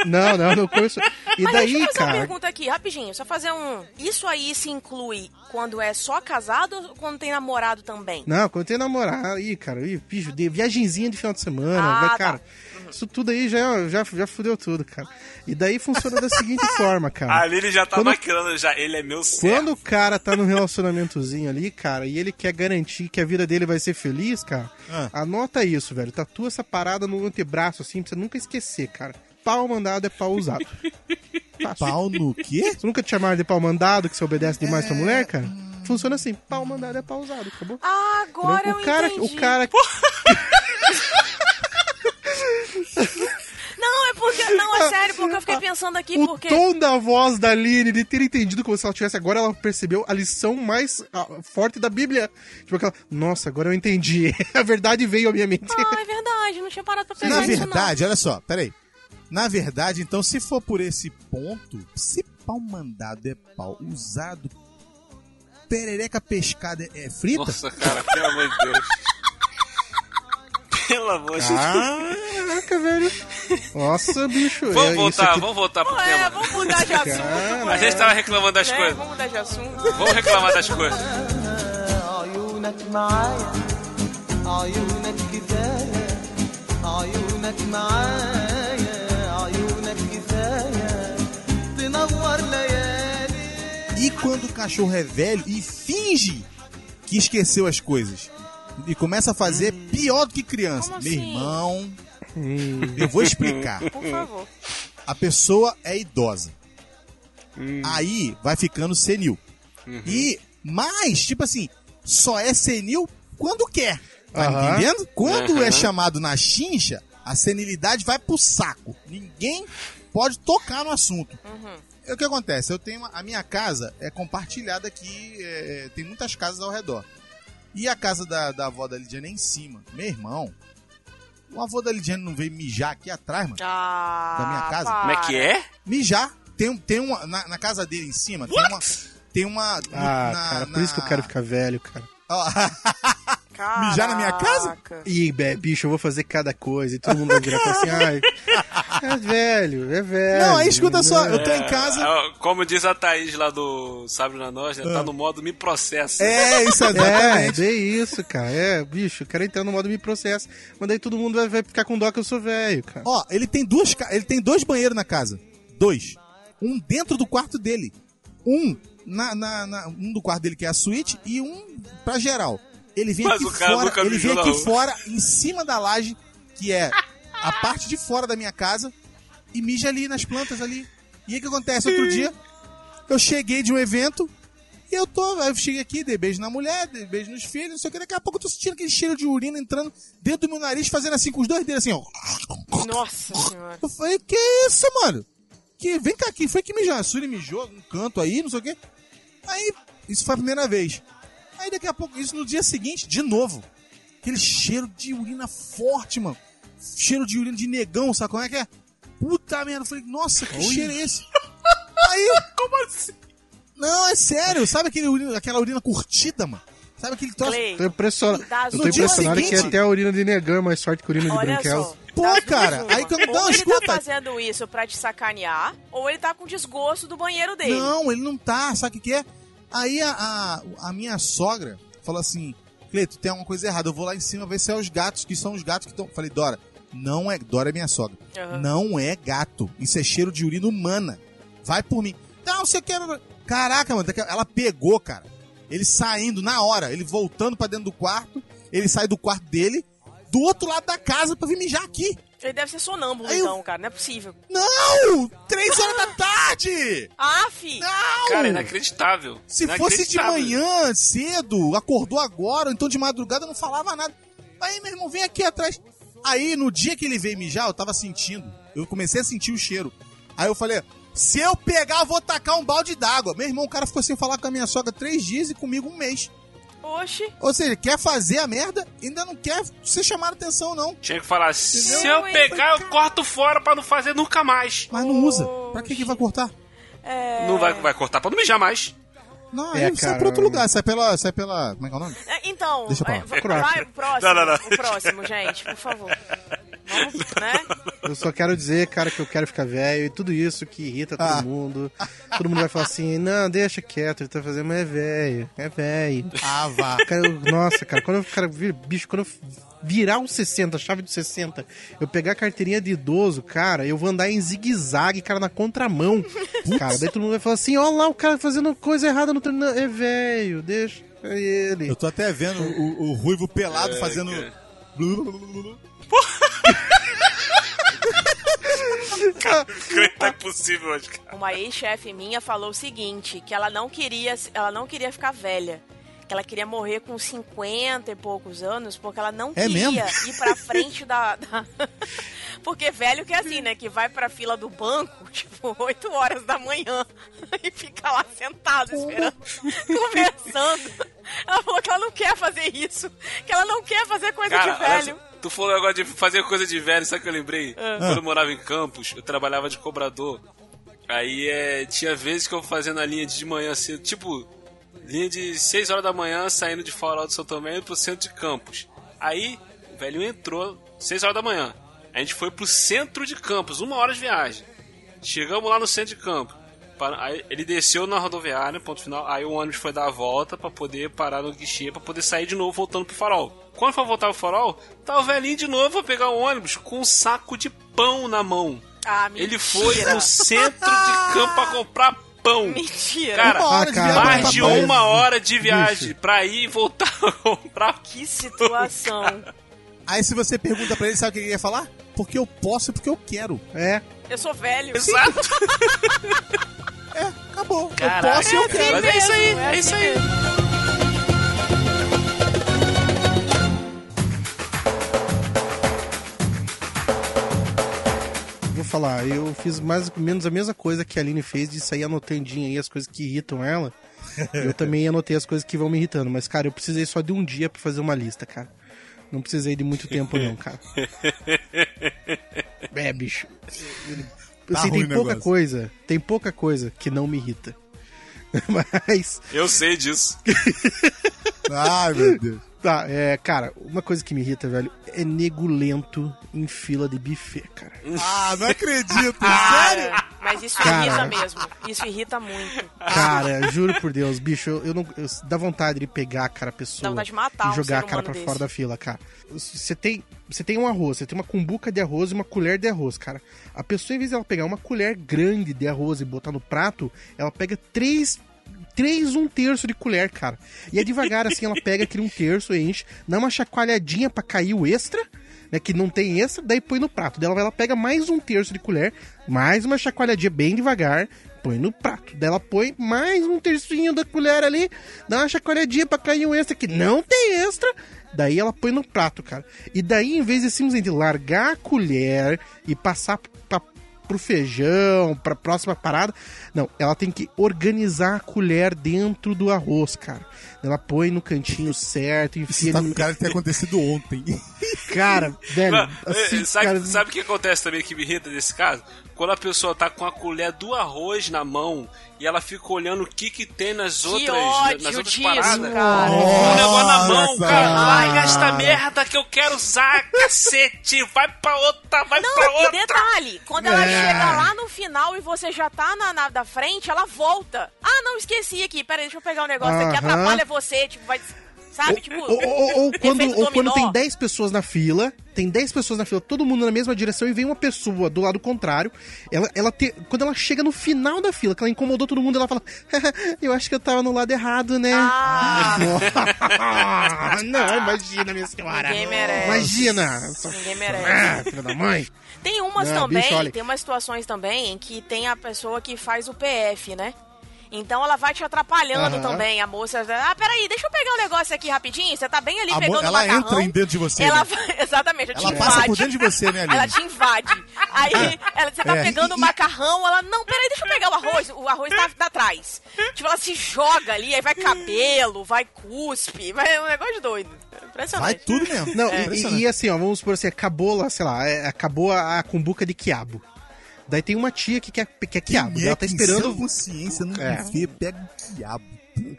Não, não, não começou. E Mas daí, deixa eu fazer uma cara. pergunta aqui, rapidinho. Só fazer um. Isso aí se inclui quando é só casado ou quando tem namorado também? Não, quando tem namorado, aí, cara, aí, bicho, de viagenzinha de final de semana, Ah, vai, tá. Isso tudo aí já, já, já fudeu tudo, cara. E daí funciona da seguinte forma, cara. A Lili já tá Quando- maquinando já, ele é meu Quando servo. o cara tá num relacionamentozinho ali, cara, e ele quer garantir que a vida dele vai ser feliz, cara, Ah. anota isso, velho. Tatua essa parada no antebraço, assim, pra você nunca esquecer, cara. Pau mandado é pau usado. Pau no quê? Você nunca te chamaram de pau mandado, que você obedece demais pra mulher, cara? Funciona assim, pau mandado é pau usado, acabou? Ah, agora eu o cara, entendi. o cara Não, é porque. Não, é sério, porque eu fiquei pensando aqui, O porque. tom da voz da Aline, de ter entendido como se ela tivesse agora, ela percebeu a lição mais forte da Bíblia. Tipo aquela, nossa, agora eu entendi. A verdade veio à minha mente. Ah, é verdade, não tinha parado pra pensar Na verdade, olha só, peraí. Na verdade, então, se for por esse ponto, se pau mandado é pau usado, perereca pescada é, é frita? Nossa, cara, pelo amor de Deus. Pelo amor de Deus. Caraca, velho. Nossa, bicho. Vamos é, isso voltar, aqui- vamos voltar pro não. É, tema. vamos mudar de assunto. Cara, A gente tava reclamando das né? coisas. Vamos mudar de assunto. Vamos reclamar das coisas. عيونك معايا عيونك كفاية عيونك معايا عيونك كفاية تنور ليالي E quando o cachorro é velho e finge que esqueceu as coisas e começa a fazer pior do que criança. Como Meu assim? irmão, Hum, eu vou explicar. Por favor. A pessoa é idosa. Aí vai ficando senil. E mais, tipo assim, só é senil quando quer. Tá Aham. entendendo? Quando Aham. é chamado na chincha, a senilidade vai pro saco. Ninguém pode tocar no assunto. É o que acontece? Eu tenho uma- a minha casa é compartilhada aqui, é, tem muitas casas ao redor. E a casa da, da avó da Lidiane é em cima. Meu irmão, o avô da Lidiane não veio mijar aqui atrás, mano? Ah, Da minha casa? para. Como é que é? Mijar. Tem, um- tem uma. Na, na casa dele em cima, tem uma. Tem uma. Ah, na- cara, por isso que eu na- quero ficar velho, cara. Ó, Mijar na minha casa? Caraca. Ih, be- bicho, eu vou fazer cada coisa e todo mundo vai virar e assim, ai, é velho, é velho. Não, aí escuta só, né? eu tô em casa. Ah, Como diz a Thaís lá do Sabe na Nós, né? Tá no modo me processa. É, isso É, exatamente. bem isso, cara. É, bicho, eu quero entrar no modo me processo. Mas daí todo mundo vai, vai ficar com dó que eu sou velho, cara. Ó, ele tem duas, ele tem dois banheiros na casa. Dois. Um dentro do quarto dele. Um na, na- na- um do quarto dele que é a suíte e um pra geral. Ele vem Mas aqui fora, ele vem aqui fora, em cima da laje, que é a parte de fora da minha casa, e mija ali nas plantas ali. E aí o que acontece? Outro dia, eu cheguei de um evento e eu tô, aí eu cheguei aqui, dei beijo na mulher, dei beijo nos filhos, não sei o que, daqui a pouco eu tô sentindo aquele cheiro de urina entrando dentro do meu nariz, fazendo assim com os dois dedos, assim, ó. Nossa senhora. Eu falei, que isso, mano? Que, vem cá, quem foi que mijou? A Suri mijou num canto aí, não sei o quê. Aí, isso foi a primeira vez. Aí daqui a pouco, isso no dia seguinte, de novo. aquele cheiro de urina forte, mano. Cheiro de urina de negão, sabe como é que é? Puta merda, eu falei, nossa, que cheiro é esse? Aí, como assim? Não, é sério, sabe aquele urina, aquela urina curtida, mano? Sabe aquele troço? Tô impressionado. Eu tô No dia impressionado que seguinte- até a urina de negão é mais forte que a urina de olha só. Pô, das cara, aí quando- ou não, ele escuta. tá fazendo isso pra te sacanear, ou ele tá com desgosto do banheiro dele. Não, ele não tá, sabe o que, que é? Aí a, a, a minha sogra falou assim: Cleito, tem alguma coisa errada, eu vou lá em cima ver se é os gatos, que são os gatos que estão. Falei, Dora, não é. Dora é minha sogra. Aham. Não é gato. Isso é cheiro de urina humana. Vai por mim. Não, você quer. Caraca, mano, ela pegou, cara. Ele saindo na hora, ele voltando pra dentro do quarto, ele sai do quarto dele, do outro lado da casa pra vir mijar aqui. Ele deve ser sonâmbulo, Aí eu- então, cara. Não é possível. Não! Três horas da tarde! Ah, fi! Não! Cara, inacreditável. Se fosse de Inacreditável. manhã, cedo, acordou agora, ou então de madrugada, não falava nada. Aí, meu irmão, vem aqui atrás. Aí, no dia que ele veio mijar, eu tava sentindo. Eu comecei a sentir o cheiro. Aí eu falei, se eu pegar, eu vou tacar um balde d'água. Meu irmão, o cara ficou sem falar com a minha sogra três dias e comigo um mês. Oxi. Ou seja, quer fazer a merda, ainda não quer ser chamado atenção, não. Tinha que falar, se Entendeu? eu pegar, eu corto fora pra não fazer nunca mais. Mas não usa. Pra que que vai cortar? É... Não vai, vai cortar pra não mijar mais. Não, É, aí sai pra outro lugar, sai pela, sai pela... Como é que é o nome? É, Então, Deixa pra lá. é, vai, vai, o próximo. Não, não, não. O próximo, gente, por favor. Vamos, né? Eu só quero dizer, cara, que eu quero ficar velho e tudo isso que irrita todo Ah. mundo. Todo mundo vai falar assim, não, deixa quieto, ele tá fazendo, mas é velho, é velho. Ah, vá. Cara, eu- nossa, cara, quando eu, cara, vir- bicho, quando eu virar um 60, chave de 60, eu pegar a carteirinha de idoso, cara, eu vou andar em zigue-zague, cara, na contramão. Cara, daí todo mundo vai falar assim, ó lá o cara fazendo coisa errada no treino. É velho, deixa ele. Eu tô até vendo o, o Ruivo pelado fazendo... Não é possível hoje, cara. Uma ex-chefe minha falou o seguinte, que ela não queria, ela não queria ficar velha. Que ela queria morrer com 50 e poucos anos, porque ela não É queria mesmo? ir pra frente da. da- porque velho que é assim, né? Que vai pra fila do banco, tipo, 8 horas da manhã, e fica lá sentado, esperando, conversando. Ela falou que ela não quer fazer isso, que ela não quer fazer coisa Cara, de velho. Tu falou agora de fazer coisa de velho, sabe que eu lembrei? Ah. Quando eu morava em Campos, eu trabalhava de cobrador. Aí é, tinha vezes que eu fazia na linha de manhã cedo, tipo, linha de 6 horas da manhã, saindo de Farol do São Tomé indo pro centro de Campos. Aí o velho entrou 6 horas da manhã. A gente foi pro centro de Campos, uma hora de viagem. Chegamos lá no centro de Campos. Para- Aí ele desceu na rodoviária, ponto final. Aí o ônibus foi dar a volta pra poder parar no guichê, pra poder sair de novo voltando pro farol. Quando foi voltar pro farol, tá o velhinho de novo a pegar o ônibus com um saco de pão na mão. Ah, mentira. Ele foi no centro de campo pra comprar pão. Mentira. Cara, Uma hora Ah, de cara, mais de uma hora de viagem pra ir e voltar a comprar. Que situação. Aí se você pergunta pra ele, sabe o que ele ia falar? Porque eu posso e porque eu quero. É, Eu sou velho. Exato. É, acabou. eu Caraca, posso e eu quero. Mas é isso aí, mesmo, é isso assim aí. mesmo. vou falar, eu fiz mais ou menos a mesma coisa que a Aline fez de sair anotandinho aí as coisas que irritam ela. Eu também anotei as coisas que vão me irritando, mas cara, eu precisei só de um dia pra fazer uma lista, cara. Não precisei de muito tempo não, cara. É, bicho. Tá Assim, tem pouca negócio. coisa, tem pouca coisa que não me irrita. Mas Eu sei disso. Ai, meu Deus. Tá, é, cara, uma coisa que me irrita, velho, é nego lento em fila de buffet, cara. Ah, não acredito. Sério? Mas isso Cara. irrita mesmo. Isso irrita muito. Cara, juro por Deus, bicho, eu, eu não. eu- dá vontade de pegar, cara, a pessoa. Dá vontade de matar e um jogar ser a cara pra desse. fora da fila, cara. Você tem. Você tem um arroz, você tem uma cumbuca de arroz e uma colher de arroz, cara. A pessoa, em vez de ela pegar uma colher grande de arroz e botar no prato, ela pega três. Três, um terço de colher, cara. E é devagar, assim, ela pega aquele um terço, enche, dá uma chacoalhadinha pra cair o extra, né? Que não tem extra, daí põe no prato. Daí ela, pega mais um terço de colher, mais uma chacoalhadinha bem devagar, põe no prato. Daí ela põe mais um tercinho da colher ali, dá uma chacoalhadinha pra cair o extra, que não tem extra. Daí ela põe no prato, cara. E daí, em vez de simplesmente largar a colher e passar pra pro feijão, pra próxima parada. Não, ela tem que organizar a colher dentro do arroz, cara. Ela põe no cantinho certo, enfia Isso tá com cara de ter acontecido ontem. Cara, velho, Mano, assim, eh, sabe, cara, sabe o que acontece também que me irrita nesse caso? Quando a pessoa tá com a colher do arroz na mão e ela fica olhando o que que tem nas outras, ódio nas outras disso, paradas. cara. Com o negócio na mão, Nossa, cara. Larga cara. esta merda que eu quero usar, cacete. Vai pra outra, vai pra Não, e outra. detalhe, quando ela É. chega lá no final e você já tá na, na da frente, ela volta. Ah, não, esqueci aqui, peraí, deixa eu pegar um negócio aqui, Aham. atrapalha você, tipo, vai... Sabe, tipo... Ou, ou- ou quando, ou quando tem 10 pessoas na fila, tem 10 pessoas na fila, todo mundo na mesma direção e vem uma pessoa do lado contrário. Ela, ela te- quando ela chega no final da fila, que ela incomodou todo mundo, ela fala: Eu acho que eu tava no lado errado, né? Ah, não, imagina, minha senhora. Ninguém merece. Imagina. ninguém merece. Ah, filha da mãe. Tem umas Não, também, bicho, tem umas situações também em que tem a pessoa que faz o PF, né? Então ela vai te atrapalhando Aham. também, a moça. Ah, peraí, deixa eu pegar um negócio aqui rapidinho. Você tá bem ali A pegando o ela macarrão. entra em dentro de você, Ela né? vai- exatamente, ela, Ela te passa invade. por dentro de você, né, Aline? Ela te invade. Aí ela, você tá É. pegando o macarrão, ela, não, peraí, deixa eu pegar o arroz. O arroz tá, tá atrás. Tipo, ela se joga ali, aí vai cabelo, vai cuspe, vai é um negócio de doido. É Vai Impressionante. tudo mesmo. Não, É e- impressionante. e, assim, ó, vamos supor assim, acabou lá, sei lá, é, acabou a, a cumbuca de quiabo. Daí tem uma tia que quer, quer quiabo. Quem é ela tá que esperando. sã consciência no É. buffet pega um quiabo.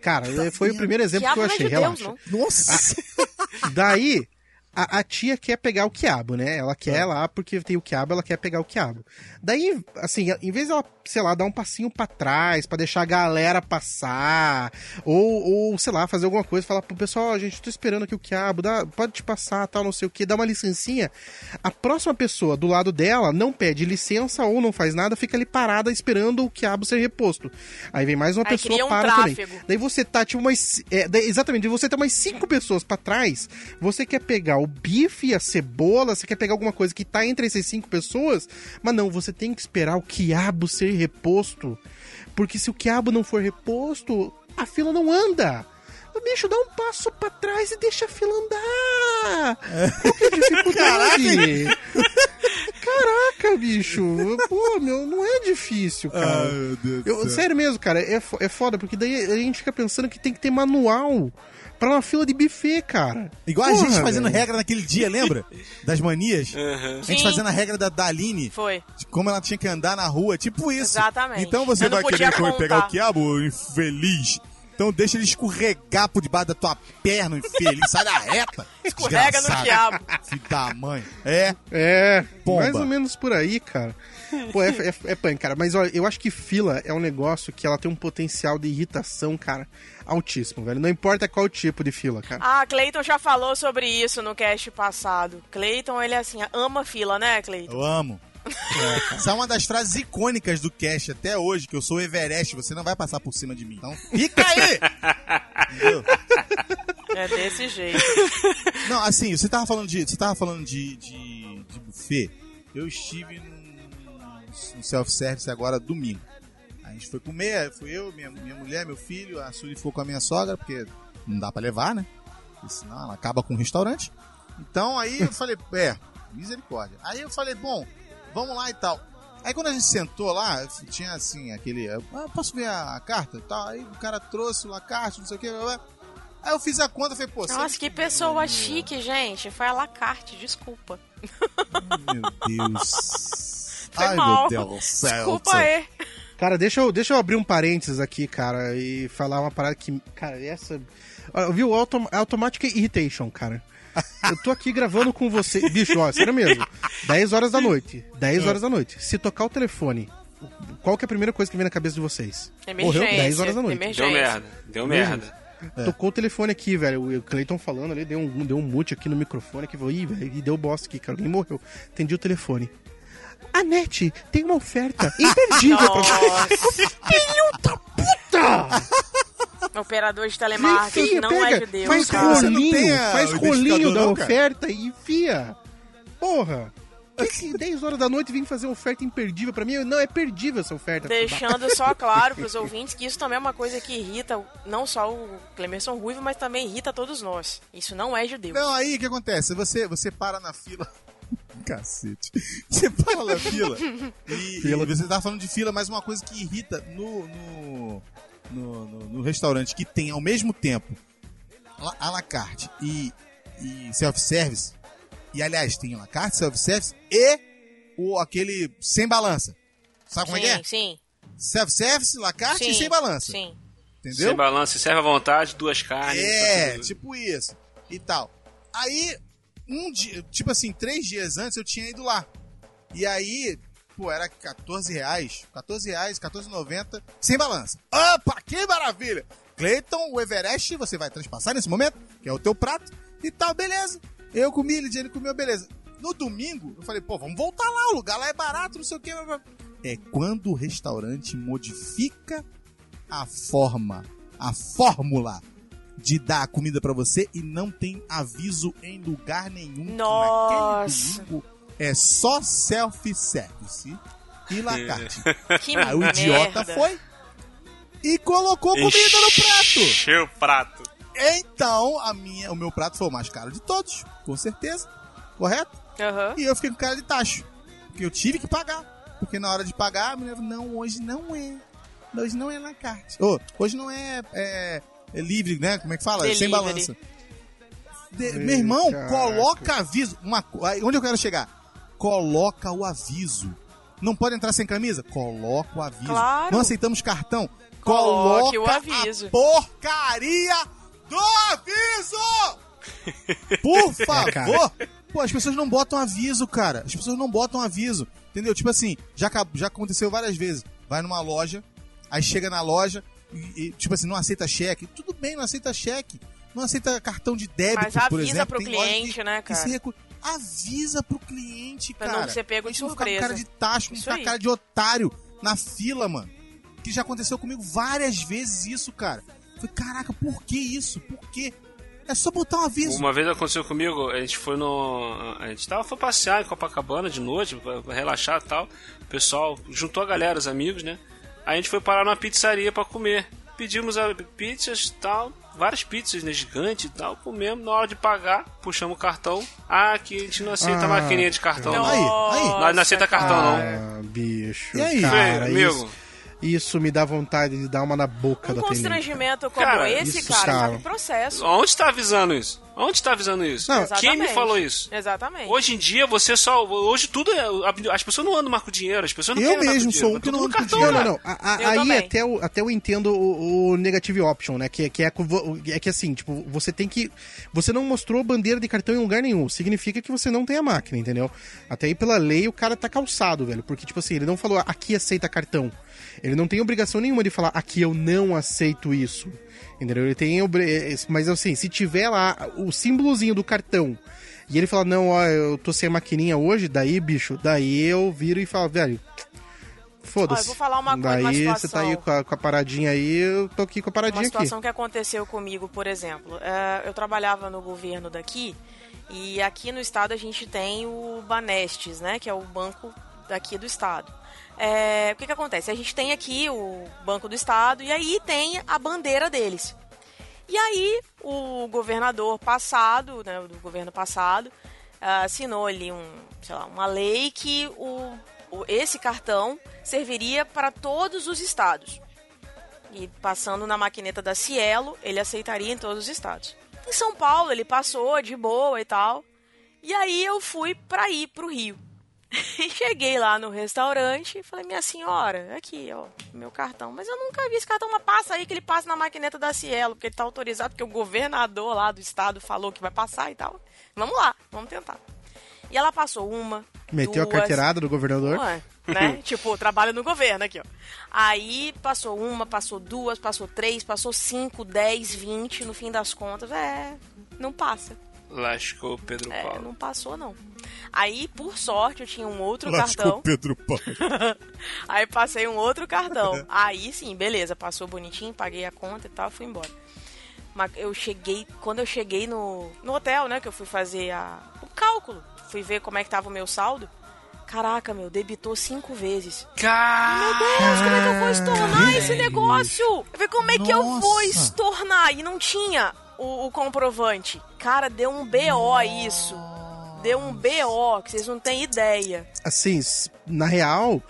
Cara, foi o primeiro exemplo Quiabo que eu não é achei, de Deus, relaxa. não. Nossa! Daí, a, a tia quer pegar o quiabo, né? Ela quer lá, porque tem o quiabo, ela quer pegar o quiabo. Daí, assim, em vez dela, sei lá, dar um passinho pra trás, pra deixar a galera passar, ou, ou sei lá, fazer alguma coisa, falar pro pessoal, ó, gente, tô esperando aqui o quiabo, dá, pode te passar, tal, não sei o que, dá uma licencinha. A próxima pessoa do lado dela não pede licença ou não faz nada, fica ali parada esperando o quiabo ser reposto. Aí vem mais uma Aí pessoa um para também. tráfego. Daí você tá, tipo, umas. é, daí- exatamente, você tá umas cinco pessoas pra trás. Você quer pegar o bife, a cebola, você quer pegar alguma coisa que tá entre essas cinco pessoas. Mas não, você tem que esperar o quiabo ser reposto. Porque se o quiabo não for reposto, a fila não anda. O bicho dá um passo pra trás e deixa a fila andar. Qual que é a dificuldade? Caraca, bicho. Pô, meu, não é difícil, cara. Eu- sério mesmo, cara, é, é foda, porque daí a gente fica pensando que tem que ter manual pra uma fila de buffet, cara. Igual a Porra, gente fazendo velho. regra naquele dia, lembra? Das manias. Aham. A gente Sim. fazendo a regra da, da Aline, Foi. de como ela tinha que andar na rua, tipo isso. Exatamente. Então você Eu vai querer contar. pegar o quiabo, infeliz. Então deixa ele escorregar por debaixo da tua perna, infeliz. Sai da reta. Escorrega no quiabo. Filho da mãe. É. É, Pomba. mais ou menos por aí, cara. Pô, é, é, é punk, cara. Mas olha, eu acho que fila é um negócio que ela tem um potencial de irritação, cara, altíssimo, velho. Não importa qual tipo de fila, cara. Ah, Cleiton já falou sobre isso no cast passado. Cleiton, ele é assim, ama fila, né, Cleiton? Eu amo. É. Essa é uma das frases icônicas do cast até hoje, que eu sou o Everest, você não vai passar por cima de mim. Então, fica aí! Entendeu? É desse jeito. Não, assim, você tava falando de. Você tava falando de, de, de buffet. Eu estive num self-service agora domingo. A gente foi comer, fui eu, minha, minha mulher, meu filho, a Sully foi com a minha sogra, porque não dá pra levar, né? Porque senão ela acaba com o restaurante. Então aí eu falei, é, misericórdia. Aí eu falei, bom, vamos lá e tal. Aí quando a gente sentou lá, tinha assim, aquele. Ah, posso ver a, carta? Tal. Aí o cara trouxe lá a carta, não sei o que. Aí eu fiz a conta e falei, pô, Nossa, que pessoa chique, gente. Foi a la carte, desculpa. Meu Deus. Foi Ai, mal. meu Deus do céu. Desculpa aí. Cara, deixa eu, deixa eu abrir um parênteses aqui, cara, e falar uma parada que. Cara, essa. Viu? Autom Automatic Irritation, cara. Eu tô aqui gravando com você. Bicho, ó, sério mesmo. 10 horas da noite. 10 horas da noite. Se tocar o telefone, qual que é a primeira coisa que vem na cabeça de vocês? Emergência. Morreu 10 horas da noite. Emergência. Deu merda, deu merda. Tocou o telefone aqui, velho. O Cleiton falando ali, deu um, deu um mute aqui no microfone que falou, ih, velho, e deu bosta aqui, cara. Alguém morreu. Atendi o telefone. A NET tem uma oferta imperdível pra você. Filho da puta! Operador de telemarketing Enfia, não pega, é de Deus, faz cara. Rolinho, faz rolinho da não, oferta e enfia. Porra. Que que 10 horas da noite vem fazer oferta imperdível pra mim? Não, é perdível essa oferta. Deixando só claro pros ouvintes que isso também é uma coisa que irrita não só o Clemerson Ruivo, mas também irrita todos nós. Isso não é de Deus. Não, aí o que acontece? Você, você para na fila. Cacete. Você para na fila e, Fila. e você tá falando de fila, mas uma coisa que irrita no, no, no, no- no restaurante que tem ao mesmo tempo à la carte e, e self-service, e aliás, tem à la carte, self-service e o, aquele sem balança. Sabe como é que é? Sim, Self-service, la carte sim. e sem balança. Sim. Entendeu? Sem balanço, serve à vontade, duas carnes. É, tipo isso. E tal. Aí, um dia, tipo assim, três dias antes eu tinha ido lá. E aí, pô, era 14 reais. 14 reais, 14,90, sem balança. Opa, que maravilha! Cleiton, o Everest, você vai transpassar nesse momento, que é o teu prato, e tal, beleza. Eu comi, Lidiane comeu, beleza. No domingo, eu falei, pô, vamos voltar lá, o lugar lá é barato, não sei o blá. É quando o restaurante modifica a forma, a fórmula de dar a comida pra você e não tem aviso em lugar nenhum. Nossa. Naquele domingo é só self-service e lacarte. Que Aí o idiota merda. foi e colocou comida no prato. Encheu o prato. Então, a minha, o meu prato foi o mais caro de todos, com certeza. Correto? Aham. E eu fiquei com cara de tacho. Porque eu tive que pagar. Porque na hora de pagar, a mulher falou, não, hoje não é. Hoje não é na carte. Ô, hoje não é, é, é livre, né? Como é que fala? Sem Delivery. balança. De- Ei, meu irmão, caraca. coloca aviso. Uma, onde eu quero chegar? Coloca o aviso. Não pode entrar sem camisa? Coloca o aviso. Claro. Não aceitamos cartão? Coloque Coloca o aviso. a porcaria do aviso! Por favor! cara. Pô, as pessoas não botam aviso, cara. As pessoas não botam aviso. Entendeu? Tipo assim, já, já aconteceu várias vezes. Vai numa loja, aí chega na loja e, e, tipo assim, não aceita cheque. Tudo bem, não aceita cheque. Não aceita cartão de débito, Mas avisa por exemplo. pro Tem cliente, que- né, que cara? se recu- Avisa pro cliente, Pra cara. não ser pego A de gente não ficar com surpresa. cara de tacho, não ficar com cara de otário na fila, mano. Que já aconteceu comigo várias vezes isso, cara. Falei, caraca, por que isso? Por quê? É só botar um aviso. Uma vez aconteceu comigo, a gente foi no. A gente tava, foi passear em Copacabana de noite, pra pra relaxar e tal. O pessoal juntou a galera, os amigos, né? Aí a gente foi parar numa pizzaria pra comer. Pedimos a pizzas e tal, várias pizzas, né? Gigante e tal. Comemos, na hora de pagar, puxamos o cartão. Ah, aqui a gente não aceita Ah, maquininha de cartão, não. Aí, aí. Nós não aceita cartão, não. Ah, bicho. E aí? Cara, Feio, isso, amigo. isso me dá vontade de dar uma na boca Um do atendente. constrangimento como Cara, esse, isso, cara, cara. cabe processo. Onde tá avisando isso? Onde tá avisando isso? Não, Quem me falou isso? Exatamente. Hoje em dia você só. Hoje tudo é. As pessoas não andam mais com dinheiro, as pessoas não Eu mesmo com sou dinheiro, um que tá não tudo no ando com cartão, Não, não, não. A- a- aí também. até eu, até eu entendo o, o negative option, né? Que, é- que é, é que assim, tipo, você tem que. Você não mostrou bandeira de cartão em lugar nenhum. Significa que você não tem a máquina, entendeu? Até aí pela lei o cara tá calçado, velho. Porque, tipo assim, ele não falou aqui aceita cartão. Ele não tem obrigação nenhuma de falar aqui eu não aceito isso. Entendeu? Ele tem. obri- Mas assim, se tiver lá o símbolozinho do cartão. E ele fala, não, ó, eu tô sem a maquininha hoje, daí, bicho, daí eu viro e falo, velho, foda-se. Vou falar uma coisa, uma Daí você situação. tá aí com a, com a paradinha aí, eu tô aqui com a Uma paradinha aqui. situação que aconteceu comigo, por exemplo. é, eu trabalhava no governo daqui e aqui no estado a gente tem o Banestes, né? Que é o banco daqui do estado. É, o que, que acontece? A gente tem aqui o Banco do Estado e aí tem a bandeira deles. E aí o governador passado, né, do governo passado, ah, assinou ali um, sei lá, uma lei que o, o- esse cartão serviria para todos os estados. E passando na maquineta da Cielo, ele aceitaria em todos os estados. Em São Paulo, ele passou de boa e tal. E aí eu fui pra ir pro Rio. E cheguei lá no restaurante e falei, minha senhora, aqui, ó, meu cartão. Mas eu nunca vi esse cartão, mas passa aí que ele passa na maquineta da Cielo, porque ele tá autorizado, porque o governador lá do estado falou que vai passar e tal. Vamos lá, vamos tentar. E ela passou uma, Meteu duas, a carteirada do governador. Ué, né? tipo, trabalho no governo aqui, ó. Aí passou uma, passou duas, passou três, passou cinco, dez, vinte, no fim das contas, é, não passa. Lascou o Pedro É, Paulo. não passou, não. Aí, por sorte, eu tinha um outro Lascou cartão. Pedro Paulo. Aí passei um outro cartão. Aí sim, beleza, passou bonitinho, paguei a conta e tal, fui embora. Mas eu cheguei, quando eu cheguei no, no hotel, né, que eu fui fazer a, o cálculo, fui ver como é que tava o meu saldo. Caraca, meu, debitou cinco vezes. Meu Deus, como é que eu vou estornar esse negócio? Eu falei, como é que eu vou Nossa. estornar? E não tinha o, o comprovante. Cara, deu um BO isso. deu um BO, que vocês não têm ideia. Assim, na real,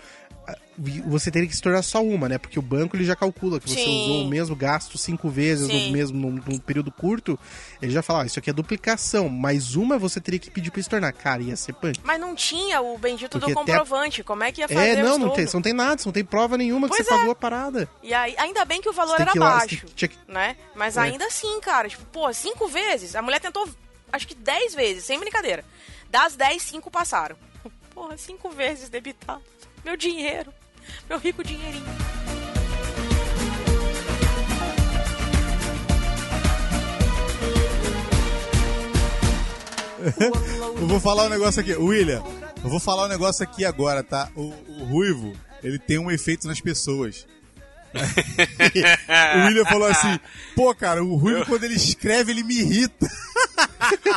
você teria que se tornar só uma, né? Porque o banco ele já calcula que você Sim. usou o mesmo gasto cinco vezes no mesmo num, num período curto. Ele já fala, ah, isso aqui é duplicação. Mais uma você teria que pedir pra se tornar. Cara, ia ser punk. Mas não tinha o bendito Porque do a- comprovante. Como é que ia fazer É, não, não tem, você não tem nada, você não tem prova nenhuma que Pois você é. pagou a parada. E aí, ainda bem que o valor Você era que lá, baixo, você tinha que- né? Mas É. ainda assim, cara, tipo, pô, cinco vezes. A mulher tentou, acho que dez vezes, sem brincadeira. Das dez, cinco passaram. Porra, cinco vezes debitado. Meu dinheiro. Meu rico dinheirinho. Eu vou falar um negócio aqui. William, eu vou falar um negócio aqui agora, tá? O, o Ruivo, ele tem um efeito nas pessoas. o William falou assim: pô, cara, o Ruivo, quando ele escreve, ele me irrita.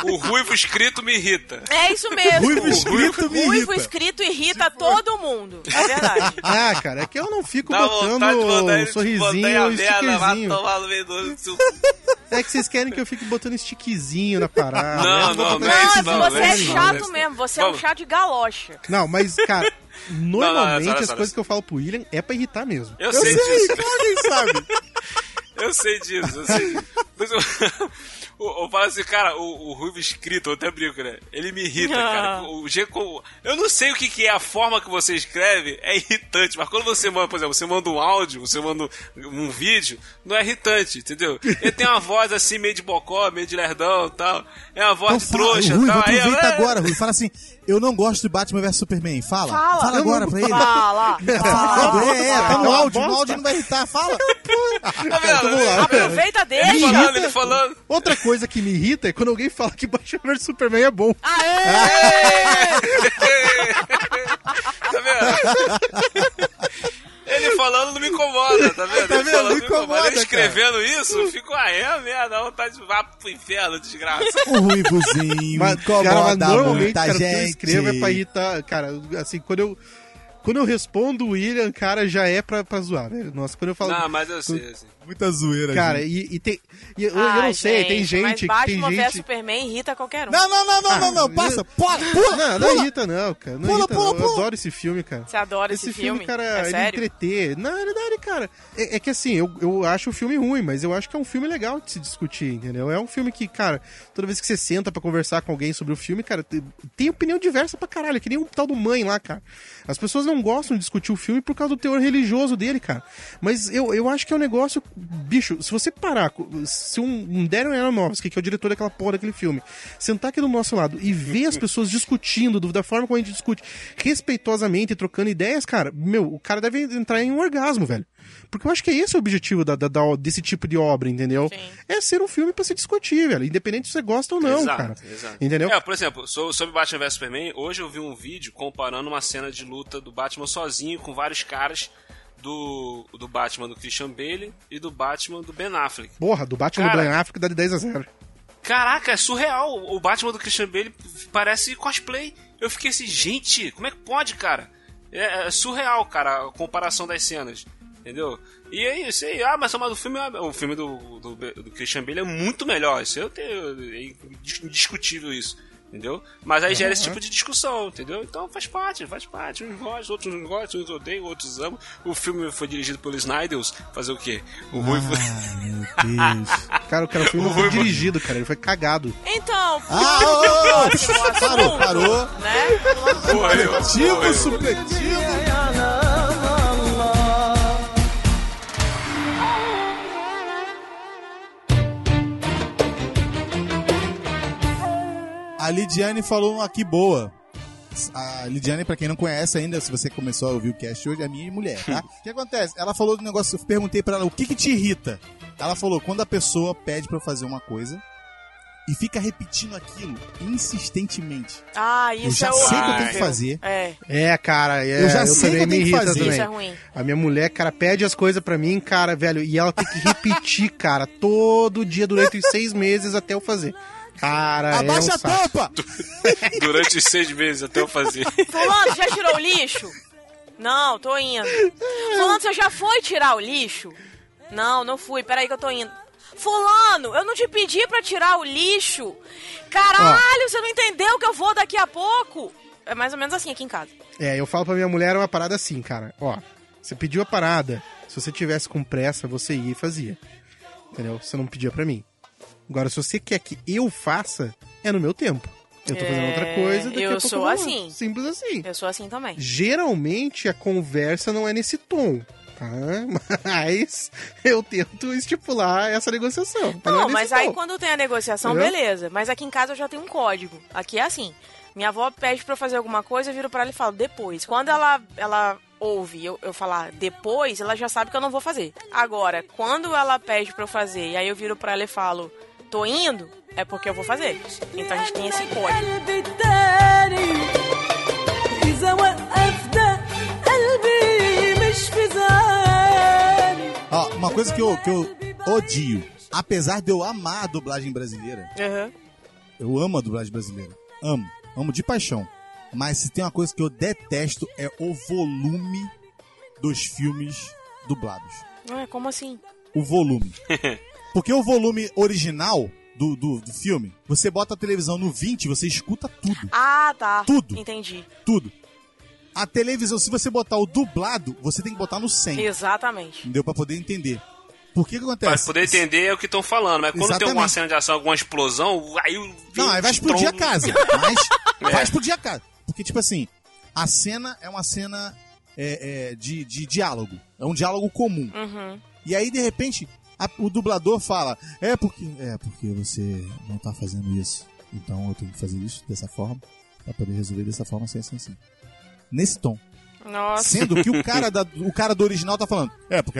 O ruivo escrito me irrita. É isso mesmo. Ruivo escrito me Ruivo irrita. escrito irrita todo mundo. É verdade. Ah, cara, é que eu não fico Dá vontade de mandar botando botar sorrisinho ou merda, vai tomar no meio do... do- É que vocês querem que eu fique botando stickzinho na parada. Não, não, não é isso, Não, não, você não é é não, chato não é isso. mesmo. Você é um chá de galocha. Não, mas, cara, normalmente as coisas que eu falo pro William é pra irritar mesmo. Eu, Eu sei, sei, disso. sabe. Eu sei disso, eu sei disso. Mas eu, eu, eu falo assim, cara, o, o Ruivo escrito, eu até brinco, né? Ele me irrita, cara. O jeito como. Eu não sei o que, que é a forma que você escreve, é irritante. Mas quando você manda, por exemplo, você manda um áudio, você manda um, um vídeo, não é irritante, entendeu? Ele tem uma voz assim, meio de bocó, meio de lerdão e tal. É uma voz Então de fala, trouxa Ruivo, e tal. Aí, aproveita é, agora, Ruivo. Fala assim: eu não gosto de Batman vs Superman. Fala. Fala. agora pra ele. Fala. Fala, é, é, tá no Fala, áudio, no áudio não vai irritar. Fala. Tá vendo? lá. Aproveita, Ele deixa. falando, ele falando. Outra coisa que me irrita é quando alguém fala que Batman vs Superman é bom. tá vendo? Ele falando não me incomoda, tá vendo? Tá Ele vendo? falando Não incomoda, Ele escrevendo isso, eu fico, ah, é merda, vontade de vá pro inferno, desgraça. O Ruivozinho Mas, cara, mas incomoda normalmente, muita cara, o que eu gente. escrevo é pra irritar. Cara, assim, quando eu. Quando eu respondo o William, cara, já é pra, pra zoar, velho. Nossa, quando eu falo. Não, mas eu sei, assim. Muita zoeira. Cara, gente. e, e tem. e eu, eu Ai, não sei, tem Mas gente que tem Batman vs gente. Superman irrita qualquer um. Não, não, não, não, não, não. Ah, Passa. Pula, pula. Não, não pula. irrita, não, cara. Não Pula, irrita, pula, não. Eu pula. adoro esse filme, cara. Você adora esse, Esse filme, cara, é ele sério? entreter. Na verdade, cara, é, é que assim, eu, eu acho o filme ruim, mas eu acho que é um filme legal de se discutir, entendeu? É um filme que, cara, toda vez que você senta pra conversar com alguém sobre o filme, cara, tem, tem opinião diversa pra caralho, é que nem o tal do mãe lá, cara. As pessoas não gostam de discutir o filme por causa do teor religioso dele, cara. Mas eu, eu acho que é um negócio. Bicho, se você parar, se um, um Darren Aronofsky, que é o diretor daquela porra daquele filme, sentar aqui do nosso lado e ver as pessoas discutindo do- da forma como a gente discute, respeitosamente, trocando ideias, cara, meu, o cara deve entrar em um orgasmo, velho. Porque eu acho que é esse o objetivo da, da- da- desse tipo de obra, entendeu? Sim. É ser um filme pra se discutir, velho. Independente se você gosta ou não, exato, cara. exato. Entendeu? É, por exemplo, so- sobre Batman vs Superman, hoje eu vi um vídeo comparando uma cena de luta do Batman sozinho com vários caras do, do Batman do Christian Bale e do Batman do Ben Affleck. Porra, do Batman Cara. do Ben Affleck dá de 10 a 0. Caraca, é surreal. O Batman do Christian Bale parece cosplay. Eu fiquei assim, gente, como é que pode, cara? É, é surreal, cara, a comparação das cenas. Entendeu? E é isso aí. Ah, mas mas o filme, é- o filme do, do, do Christian Bale é muito melhor. Isso eu tenho, é indiscutível isso. Entendeu? Mas aí gera esse tipo de discussão, entendeu? Então faz parte, faz parte. Uns gostam, outros não gostam, uns odeiam, outros amam. O filme foi dirigido pelo Snyders. Fazer o quê? O Rui foi... Ah, meu Deus. Cara, o cara o filme não foi dirigido, cara. Ele foi cagado. Então, Ah, ô. próximo Parou, parou. Né? Morreu, Supletivo, morreu. supletivo. Lidiane falou uma aqui boa. A Lidiane, pra quem não conhece ainda, se você começou a ouvir o cast hoje, é minha mulher, tá? O que acontece? Ela falou do negócio, eu perguntei pra ela o que que te irrita. Ela falou, quando a pessoa pede pra eu fazer uma coisa e fica repetindo aquilo insistentemente. Ah, Eu isso já é sei o que eu tenho que fazer. É, É, cara, é, Eu já sei também que eu me tenho que irrita fazer. também. isso é ruim. A minha mulher, cara, pede as coisas pra mim, cara, velho, e ela tem que repetir, cara, todo dia durante os seis meses até eu fazer. Cara, Abaixa é um a saco. tampa! Durante os seis meses até eu fazer. Fulano, já tirou o lixo? Não, tô indo. Fulano, você já foi tirar o lixo? Não, não fui. Peraí que eu tô indo. Fulano, eu não te pedi pra tirar o lixo. Caralho, você não entendeu que eu vou daqui a pouco? É mais ou menos assim aqui em casa. É, eu falo pra minha mulher uma parada assim, cara. Ó, você pediu a parada. Se você tivesse com pressa, você ia e fazia. Entendeu? Você não pedia pra mim. Agora, se você quer que eu faça, é no meu tempo. Eu tô fazendo É, outra coisa, daqui eu sou lá. assim. Simples assim. Eu sou assim também. Geralmente a conversa não é nesse tom, tá? Mas eu tento estipular essa negociação. mas Não, é mas aí quando tem a negociação, Entendeu? beleza. Mas aqui em casa eu já tenho um código. Aqui é assim. Minha avó pede pra eu fazer alguma coisa, eu viro pra ela e falo depois. Quando ela, ela ouve eu, eu falar depois, ela já sabe que eu não vou fazer. Agora, quando ela pede pra eu fazer e aí eu viro pra ela e falo, tô indo, é porque eu vou fazer. Então a gente tem esse código. Ó, uma coisa que eu, que eu odio, apesar de eu amar a dublagem brasileira, uhum. eu amo a dublagem brasileira. Amo, amo de paixão. Mas se tem uma coisa que eu detesto é o volume dos filmes dublados. É, como assim? O volume. Porque o volume original do, do, do filme, você bota a televisão no 20, você escuta tudo. Ah, tá. Tudo. Entendi. Tudo. A televisão, se você botar o dublado, você tem que botar no 100. Exatamente. Entendeu? Pra poder entender. Por que que Pra acontece? poder entender é o que estão falando. Mas quando tem Exatamente. alguma cena de ação, alguma explosão, aí o. Não, aí vai explodir a casa. Mas vai explodir a casa. Porque, tipo assim, a cena é uma cena é, é, de, de diálogo. É um diálogo comum. Uhum. E aí, de repente, a- o dublador fala: É porque. É porque você não tá fazendo isso. Então eu tenho que fazer isso dessa forma. Pra poder resolver dessa forma, assim, assim, assim. Nesse tom. Nossa. Sendo que o cara, da, o cara do original tá falando. É porque.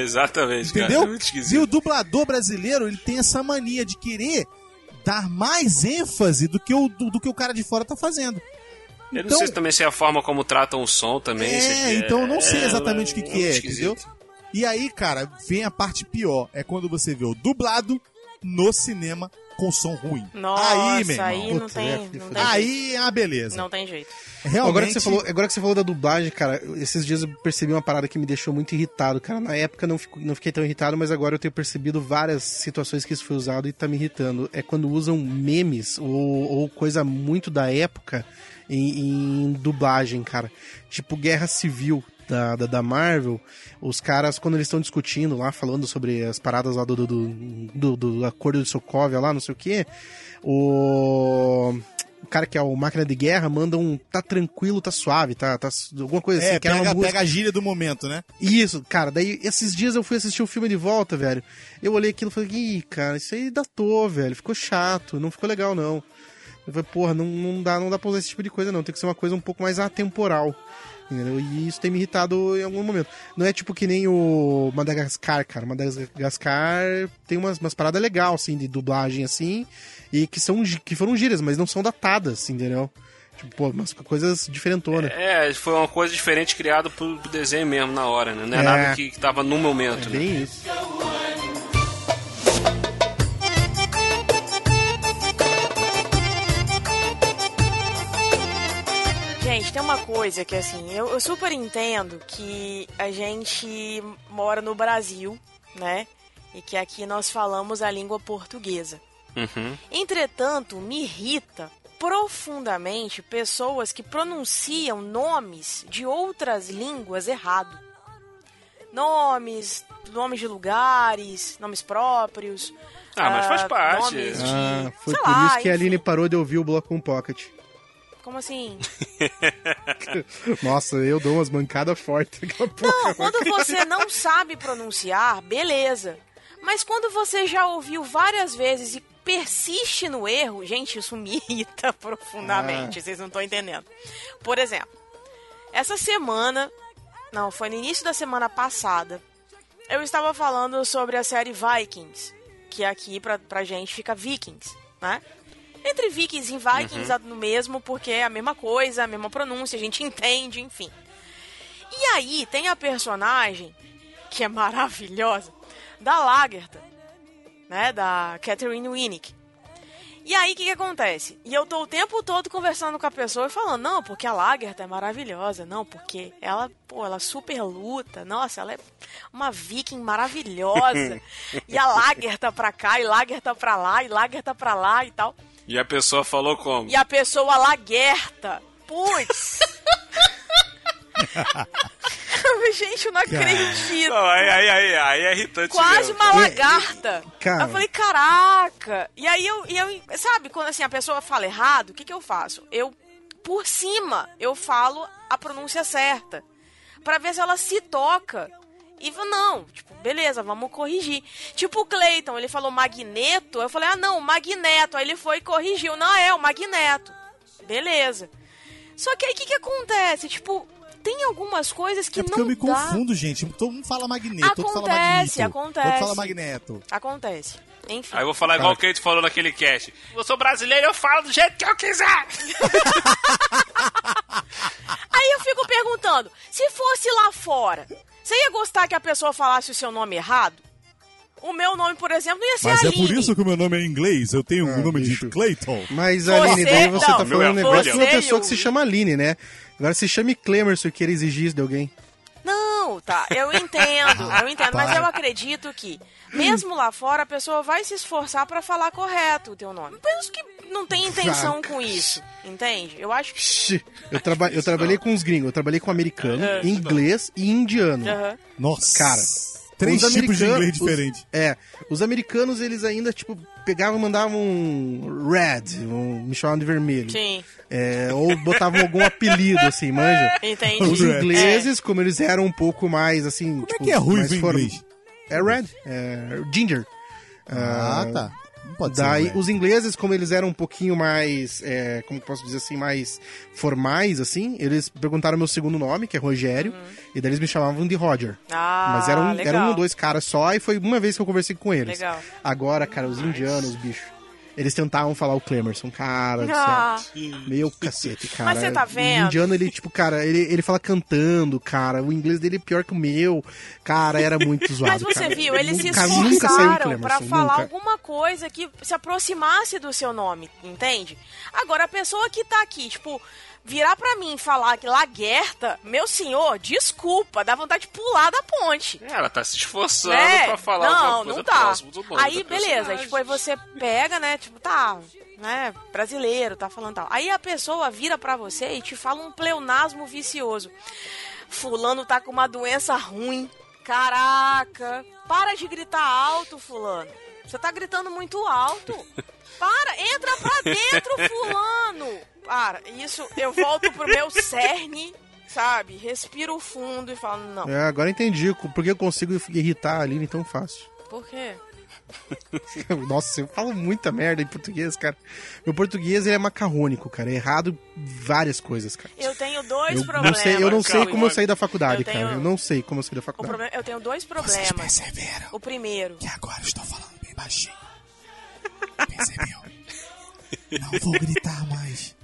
Exatamente, cara. Entendeu? É. E o dublador brasileiro, ele tem essa mania de querer dar mais ênfase do que o, do, do que o cara de fora tá fazendo. Eu Então- não sei se também se é a forma como tratam o som também. se É, então eu não sei exatamente o que, que é, esquisito. entendeu? E aí, cara, vem a parte pior. É quando você vê o dublado no cinema com som ruim. Nossa, aí, meu irmão. aí não tem, é, não tem jeito. Aí é uma beleza. Não tem jeito. Realmente. Agora que, você falou, agora que você falou da dublagem, cara, esses dias eu percebi uma parada que me deixou muito irritado, cara. Na época eu não, fico- não fiquei tão irritado, mas agora eu tenho percebido várias situações que isso foi usado e tá me irritando. É quando usam memes ou, ou coisa muito da época em, em dublagem, cara. Tipo Guerra Civil. Da, da, da Marvel, os caras, quando eles estão discutindo lá, falando sobre as paradas lá do, do, do, do- do acordo de Sokovia lá, não sei o que, o o cara que é o máquina de guerra manda um tá tranquilo, tá suave, tá, tá alguma coisa assim, É, que era uma pega, música. pega a gíria do momento, né? Isso, cara, daí esses dias eu fui assistir o filme de volta, velho. Eu olhei aquilo e falei, ih, cara, isso aí datou, velho, ficou chato, não ficou legal não. Eu falei, porra, não, não dá, não dá pra usar esse tipo de coisa não, tem que ser uma coisa um pouco mais atemporal. Entendeu? E isso tem me irritado em algum momento. Não é tipo que nem o Madagascar, cara. Madagascar tem umas, umas paradas legais, assim, de dublagem, assim, e que, são, que foram gírias, mas não são datadas, entendeu? Tipo, pô, umas coisas diferentonas. É, foi uma coisa diferente criada pro, pro desenho mesmo na hora, né? Não é, É. nada que, que tava no momento, É né? bem isso. Uma coisa que assim, eu, eu super entendo que a gente mora no Brasil, né? E que aqui nós falamos a língua portuguesa. Uhum. Entretanto, me irrita profundamente pessoas que pronunciam nomes de outras línguas errado. Nomes, nomes de lugares, nomes próprios. Ah, mas faz ah, parte. Nomes de, Ah, foi sei por lá, isso que a enfim. Aline parou de ouvir o Bloco 1 Pocket. Como assim? Nossa, eu dou umas mancadas fortes daqui a pouco. Não, quando você não sabe pronunciar, beleza. Mas quando você já ouviu várias vezes e persiste no erro, gente, isso me irrita profundamente, vocês não estão entendendo. Por exemplo, essa semana, não, foi no início da semana passada, eu estava falando sobre a série Vikings, que aqui pra, pra gente fica Vikings, né? Entre Vikings e Vikings é no mesmo, porque é a mesma coisa, a mesma pronúncia, a gente entende, enfim. E aí tem a personagem, que é maravilhosa, da Lagertha, né? Da Catherine Winnick. E aí, o que, que acontece? E eu tô o tempo todo conversando com a pessoa e falando, não, porque a Lagertha é maravilhosa, não, porque ela, pô, ela super luta, nossa, ela é uma viking maravilhosa. e a Lagertha pra cá, e Lagertha pra lá, e Lagertha pra lá e tal. E a pessoa falou como? E a pessoa Lagertha, putz... Gente, eu não acredito. Não, aí, aí, aí, aí é irritante Quase mesmo. uma lagarta. Cara. Eu falei, caraca. E aí eu, e eu, sabe, quando assim a pessoa fala errado, o que, que eu faço? Eu, por cima, eu falo a pronúncia certa. Pra ver se ela se toca. E fala, não, tipo, beleza, vamos corrigir. Tipo o Cleiton, ele falou magneto. Eu falei, ah, não, magneto. Aí ele foi e corrigiu. Não, é o magneto. Beleza. Só que aí o que, que acontece? Tipo, tem algumas coisas que É porque não eu me dá. confundo, gente. Todo mundo fala magneto, outro fala Acontece, magneto. acontece. Outro fala magneto. Acontece. Enfim. Aí eu vou falar igual o que a gente falou naquele cast. Eu sou brasileiro, eu falo do jeito que eu quiser. Aí eu fico perguntando, se fosse lá fora, você ia gostar que a pessoa falasse o seu nome errado? O meu nome, por exemplo, não ia ser Mas é Aline. por isso que o meu nome é em inglês. Eu tenho o nome bicho. de Clayton. Mas, Você- Aline, daí você não, tá falando é um negócio de uma pessoa que Você se e chama Aline, né? Agora se chame Clemerson que ele exigir isso de alguém. Não, tá, eu entendo, eu entendo, mas Para. eu acredito que, mesmo lá fora, a pessoa vai se esforçar pra falar correto o teu nome. Penso que não tem intenção com isso, entende? Eu acho que... Eu, traba eu trabalhei com os gringos, eu trabalhei com americano, É. inglês e indiano. Nossa. Cara, Três os tipos de americanos- inglês os- diferentes. É, os americanos eles ainda, tipo, pegavam e mandavam um red, um, me chamavam de vermelho. Sim, É, ou botavam algum apelido, assim, manja. entendi. Os ingleses, como eles eram um pouco mais, assim... Como é que é ruivo em inglês? É red, é ginger. Ah, tá. Pode Daí, ser. né? os ingleses, como eles eram um pouquinho mais, é, como posso dizer assim, mais formais, assim, eles perguntaram meu segundo nome, que é Rogério, e daí eles me chamavam de Roger. Ah, Mas eram, legal. eram um ou dois caras só, e foi uma vez que eu conversei com eles. Legal. Agora, cara, os indianos, bicho, eles tentavam falar o Clemerson, cara Ah. Meu cacete, cara. Mas você tá vendo? O indiano, ele, tipo, cara, ele, ele fala cantando, cara. O inglês dele é pior que o meu. Cara, era muito zoado. Mas você cara. viu, eles se esforçaram pra falar nunca. alguma coisa que se aproximasse do seu nome, entende? Agora, a pessoa que tá aqui, tipo, virar pra mim e falar que Laguerta, meu senhor, desculpa, dá vontade de pular da ponte. É, Ela tá se esforçando né? pra falar não, alguma coisa não tá. próximo do nome Aí, beleza, tipo, aí você pega, né, tipo, tá, né, brasileiro, tá falando tal. Aí a pessoa vira pra você e te fala um pleonasmo vicioso. Fulano tá com uma doença ruim. Caraca, para de gritar alto, fulano. Você tá gritando muito alto. Para, entra pra dentro, fulano. Para, isso eu volto pro meu cerne, sabe? Respiro fundo e falo, não. É, agora entendi por que eu consigo irritar a Aline tão fácil. Por quê? Nossa, eu falo muita merda em português, cara. Meu português ele é macarrônico, cara. É errado várias coisas, cara. Eu tenho dois Eu não problemas. sei, eu não sei como eu saí da faculdade, Eu tenho- cara. Eu não sei como eu saí da O faculdade. problema, eu tenho dois problemas. perceberam O primeiro, que agora eu estou falando bem baixinho. Percebeu? Não vou gritar mais.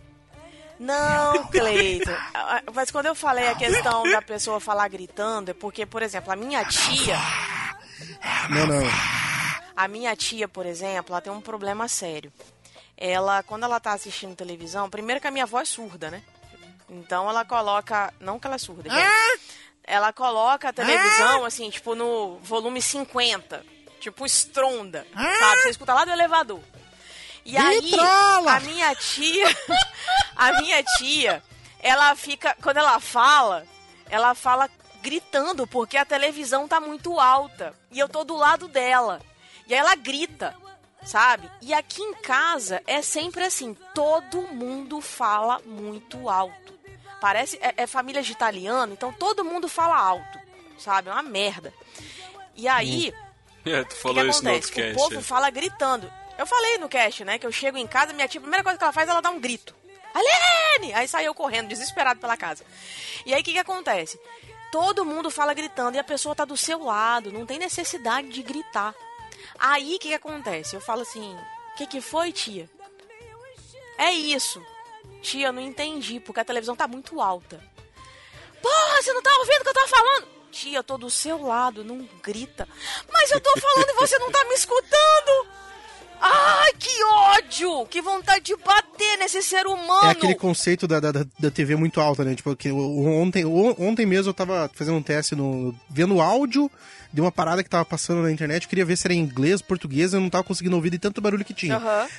não, Cleiton. Ah, Mas quando eu falei a questão da pessoa falar gritando, é porque, por exemplo, a minha tia, Não, não. a minha tia, por exemplo, ela tem um problema sério. Ela, quando ela tá assistindo televisão, primeiro que a minha avó é surda, né? Então ela coloca, não que ela é surda, gente. ela coloca a televisão assim, tipo no volume 50, tipo estronda, sabe? Você escuta lá do elevador. E aí, Vitrola! a minha tia, a minha tia, ela fica, quando ela fala, ela fala gritando porque a televisão tá muito alta e eu tô do lado dela. E aí ela grita, sabe? E aqui em casa é sempre assim, todo mundo fala muito alto. Parece é, é família de italiano, então todo mundo fala alto, sabe? É uma merda. E aí, É, tu o que, falou isso no acontece? outro cast. O povo é. fala gritando. Eu falei no cast, né? Que eu chego em casa, minha tia, a primeira coisa que ela faz, ela dá um grito. Alene! Aí saiu correndo, desesperado pela casa. E aí o que, que acontece? Todo mundo fala gritando e a pessoa tá do seu lado, não tem necessidade de gritar. Aí o que, que acontece? Eu falo assim: o que, que foi, tia? É isso. Tia, eu não entendi, porque a televisão tá muito alta. Porra, você não tá ouvindo o que eu tô falando? Tia, tô do seu lado, não grita. Mas eu tô falando e você não tá me escutando. Ai, que ódio! Que vontade de bater nesse ser humano! É aquele conceito da, da, da- TV muito alta, né? Tipo, que ontem, ontem mesmo eu tava fazendo um teste no. vendo o áudio de uma parada que tava passando na internet. Eu queria ver se era em inglês, português, eu não tava conseguindo ouvir de tanto barulho que tinha.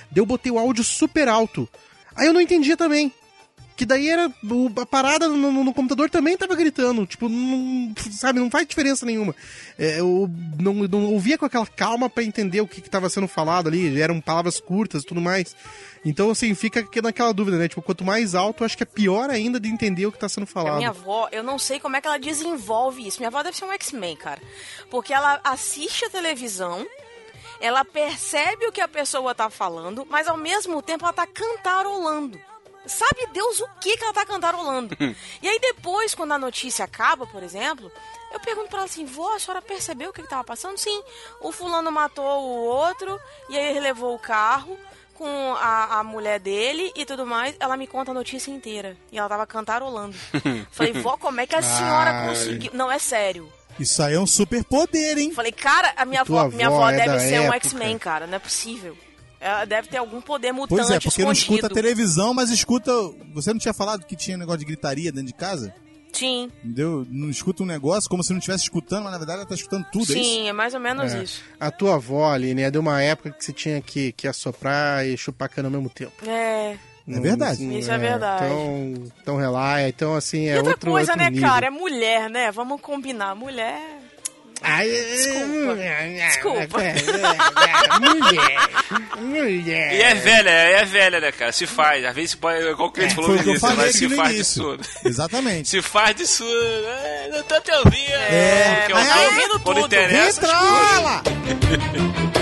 Daí eu botei o áudio super alto. Aí eu não entendia também. Que daí era. a parada no, no- no computador também tava gritando. Tipo, não, sabe, não faz diferença nenhuma. É, eu não, não ouvia com aquela calma pra entender o que, que tava sendo falado ali. Eram palavras curtas e tudo mais. Então, assim, fica naquela dúvida, né? Tipo, quanto mais alto, acho que é pior ainda de entender o que tá sendo A falado. minha avó, eu não sei como é que ela desenvolve isso. Minha avó deve ser um X-Men, cara. Porque ela assiste a televisão, ela percebe o que a pessoa tá falando, mas ao mesmo tempo ela tá cantarolando. Sabe Deus o que que ela tá cantarolando. e aí depois, quando a notícia acaba, por exemplo, eu pergunto pra ela assim, vó, a senhora percebeu o que que tava passando? Sim, o fulano matou o outro, e aí ele levou o carro com a, a mulher dele e tudo mais. Ela me conta a notícia inteira. E ela tava cantarolando. Falei, vó, como é que a senhora conseguiu? Não, é sério. Isso aí é um super poder, hein? Falei, cara, a minha Tua avó, minha avó avó é deve ser um época. X-Men, cara. Não é possível. Ela deve ter algum poder mutante Pois é, porque não escondido. escuta televisão, mas escuta. Você não tinha falado que tinha negócio de gritaria dentro de casa? Sim, Entendeu? Não escuta um negócio como se não estivesse escutando, mas na verdade ela tá escutando tudo, é isso? sim, é mais ou menos É. isso. A tua avó, Aline, é de uma época que você tinha que, que assoprar e chupar cana ao mesmo tempo. É. É verdade. Não- Isso é verdade. Então, então relaxa. Então, assim, é e outra outro, coisa, outro né, nível. cara? É mulher, né? Vamos combinar. Mulher. Ai, Desculpa. Desculpa. é, é, mulher. Mulher. E é velha, é velha, né, cara? Se faz. Às vezes pode. Igual o cliente falou Foi no o que eu início, mas aqui se no faz de surdo. Exatamente. Se faz de surdo. É, não tô te ouvindo. É, Porque mas eu tô- ouvindo tudo. interessa, escuta. Vitrola!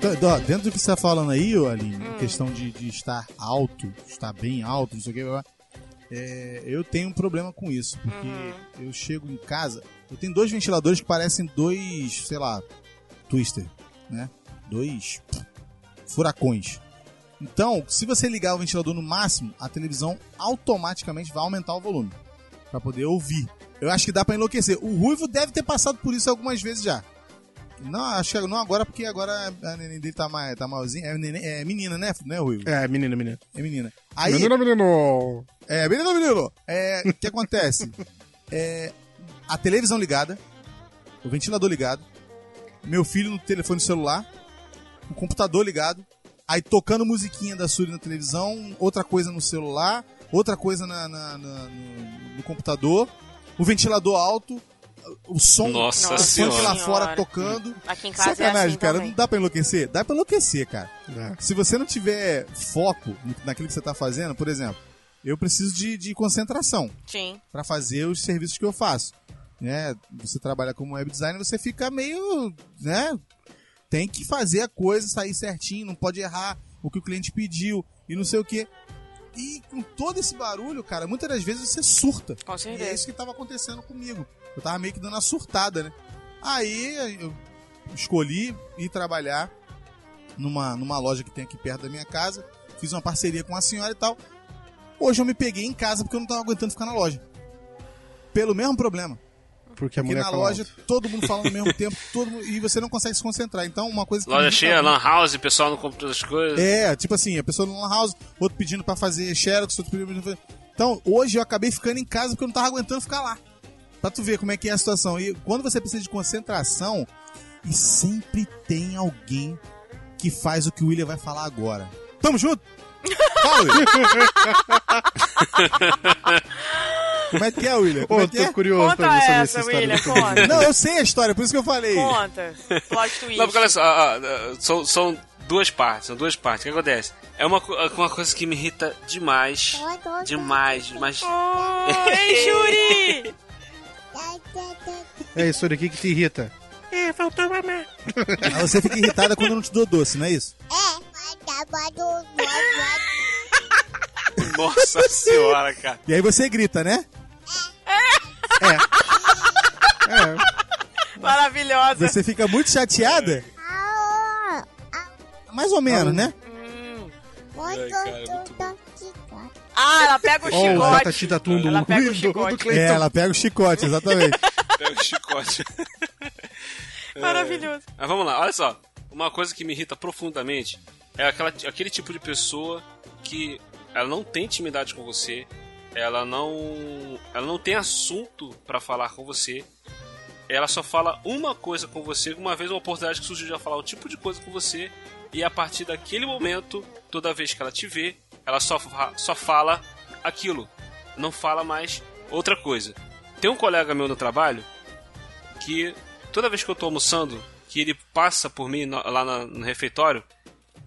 Então, ó, dentro do que você tá falando aí, Aline, Hum. questão de, de estar alto, estar bem alto, não sei o que, blá, blá, é, eu tenho um problema com isso, porque Uhum. eu chego em casa, eu tenho dois ventiladores que parecem dois, sei lá, twister, né? Dois furacões. Então, se você ligar o ventilador no máximo, a televisão automaticamente vai aumentar o volume para poder ouvir. Eu acho que dá para enlouquecer. O Ruivo deve ter passado por isso algumas vezes já. Não, acho que não agora, porque agora a neném dele tá, mais, tá malzinha. É, neném- é menina, né, né, Ruivo? É, menina, menina. É menina. Aí, Menino, menino. é, menino, menino. É, o que acontece? É, a televisão ligada, o ventilador ligado, meu filho no telefone celular, o computador ligado, aí tocando musiquinha da Suri na televisão, outra coisa no celular, outra coisa na, na- na- no, no computador, o ventilador alto, o som Nossa o funk lá fora tocando. Aqui em casa Sacanagem, é assim cara. também. Não dá pra enlouquecer? Dá pra enlouquecer, cara. Dá. Se você não tiver foco naquilo que você tá fazendo, por exemplo, eu preciso de, de concentração Sim. para fazer os serviços que eu faço. Né? Você trabalha como web designer, você fica meio, né? Tem que fazer a coisa sair certinho, não pode errar o que o cliente pediu e não sei o que. E com todo esse barulho, cara, muitas das vezes você surta. Com E é certeza. isso que tava acontecendo comigo. Eu tava meio que dando uma surtada, né? Aí eu escolhi ir trabalhar numa, numa loja que tem aqui perto da minha casa. Fiz uma parceria com a senhora e tal. Hoje eu me peguei em casa porque eu não tava aguentando ficar na loja. Pelo mesmo problema. Porque a Porque mulher na loja alto. todo mundo fala ao mesmo tempo, todo mundo- e você não consegue se concentrar. Então, uma coisa que. Loja cheia, lan house, pessoal não compra as coisas. é, tipo assim, a pessoa no lan house, outro pedindo pra fazer xerox, outro pedindo pra fazer... Então, hoje eu acabei ficando em casa porque eu não tava aguentando ficar lá. Pra tu ver como é que é a situação. E quando você precisa de concentração, e sempre tem alguém que faz o que o William vai falar agora. Tamo junto? Fala, como é que é, William? Como Ô, é que é? tô curioso pra Conta ver saber essa, essa história. William, conta. Não, eu sei a história, por isso que eu falei. Conta. Plot twist. Não, porque olha só, ah, ah, são, são duas partes, são duas partes. O que acontece? É uma, co- uma coisa que me irrita demais. Demais, demais. Oh, ei, Juri! É isso aqui que te irrita. Aí você fica irritada quando eu não te dou doce, não é isso? Nossa senhora, cara. E aí você grita, né? É. Maravilhosa. Você fica muito chateada? Mais ou menos, né? Ai, cara, muito bom. Ah, ela pega o chicote. Da Tum do, Ela pega o chicote. É, Cleiton. ela pega o chicote, exatamente. Pega o chicote. Maravilhoso. Mas vamos lá, olha só. Uma coisa que me irrita profundamente é aquela, aquele tipo de pessoa que ela não tem intimidade com você, ela não, ela não tem assunto pra falar com você, ela só fala uma coisa com você, uma vez uma oportunidade que surgiu de ela falar um tipo de coisa com você, e a partir daquele momento, toda vez que ela te vê, ela só, só fala aquilo, não fala mais outra coisa. Tem um colega meu no trabalho que toda vez que eu tô almoçando, que ele passa por mim no- lá na- no refeitório,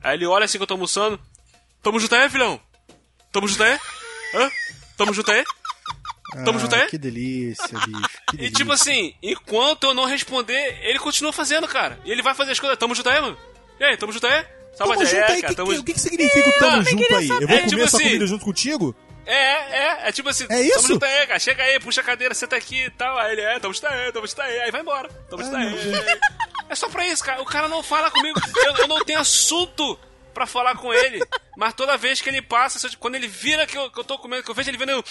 aí ele olha assim que eu tô almoçando, tamo junto aí, filhão? Tamo junto aí? Hã? Tamo junto aí? Tamo junto aí? Ah, que delícia, bicho. Que E delícia. tipo assim, enquanto eu não responder, ele continua fazendo, cara. E ele vai fazer as coisas. Tamo junto aí, mano? E aí, tamo junto aí? Sabe Tamo junto aí, cara, tamo o que, que significa o tamo eu junto aí? Eu vou É, comer tipo sua assim- comida junto contigo? É, é, é tipo assim, É isso? tamo junto aí, cara. Chega aí, puxa a cadeira, senta aqui e tal. Aí ele é, tamo junto aí, tamo junto aí. Aí vai embora. Tamo junto aí. É só pra isso, cara. O cara não fala comigo. Eu, eu não tenho assunto pra falar com ele. Mas toda vez que ele passa, quando ele vira que eu, que eu tô comendo, que eu vejo ele vindo, eu.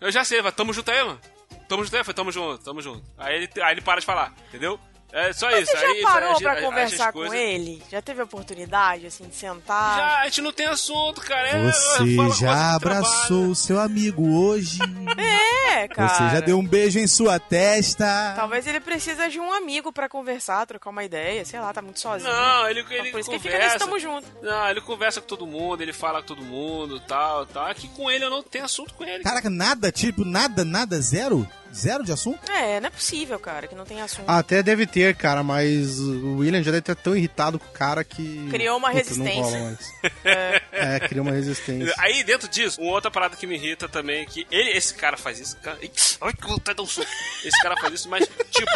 Eu já sei, vai, tamo junto aí, mano. Tamo junto aí, foi, tamo junto, tamo junto. Aí ele, aí ele para de falar, entendeu? É só isso. Você já aí, parou a- pra a- a- conversar com ele? Já teve a oportunidade, assim, de sentar? Já, a gente não tem assunto, cara. É, Você já abraçou o seu amigo hoje? É, cara. Você já deu um beijo em sua testa? Talvez ele precisa de um amigo pra conversar, trocar uma ideia, sei lá, tá muito sozinho. Não, ele, Então, ele por isso que conversa. fica nesse tamo junto. Não, ele conversa com todo mundo, ele fala com todo mundo, tal, tal. Aqui com ele eu não tenho assunto com ele. Caraca, nada, tipo, nada, nada, zero? Zero de assunto? É, não é possível, cara, que não tem assunto. Até deve ter, cara, mas o William já deve estar tão irritado com o cara que. Criou uma Puta, resistência. mais. É, criou uma resistência. Aí dentro disso, uma outra parada que me irrita também é que ele, esse cara faz isso, cara. Ai, que vontade de dar um soco. Esse cara faz isso, mas tipo,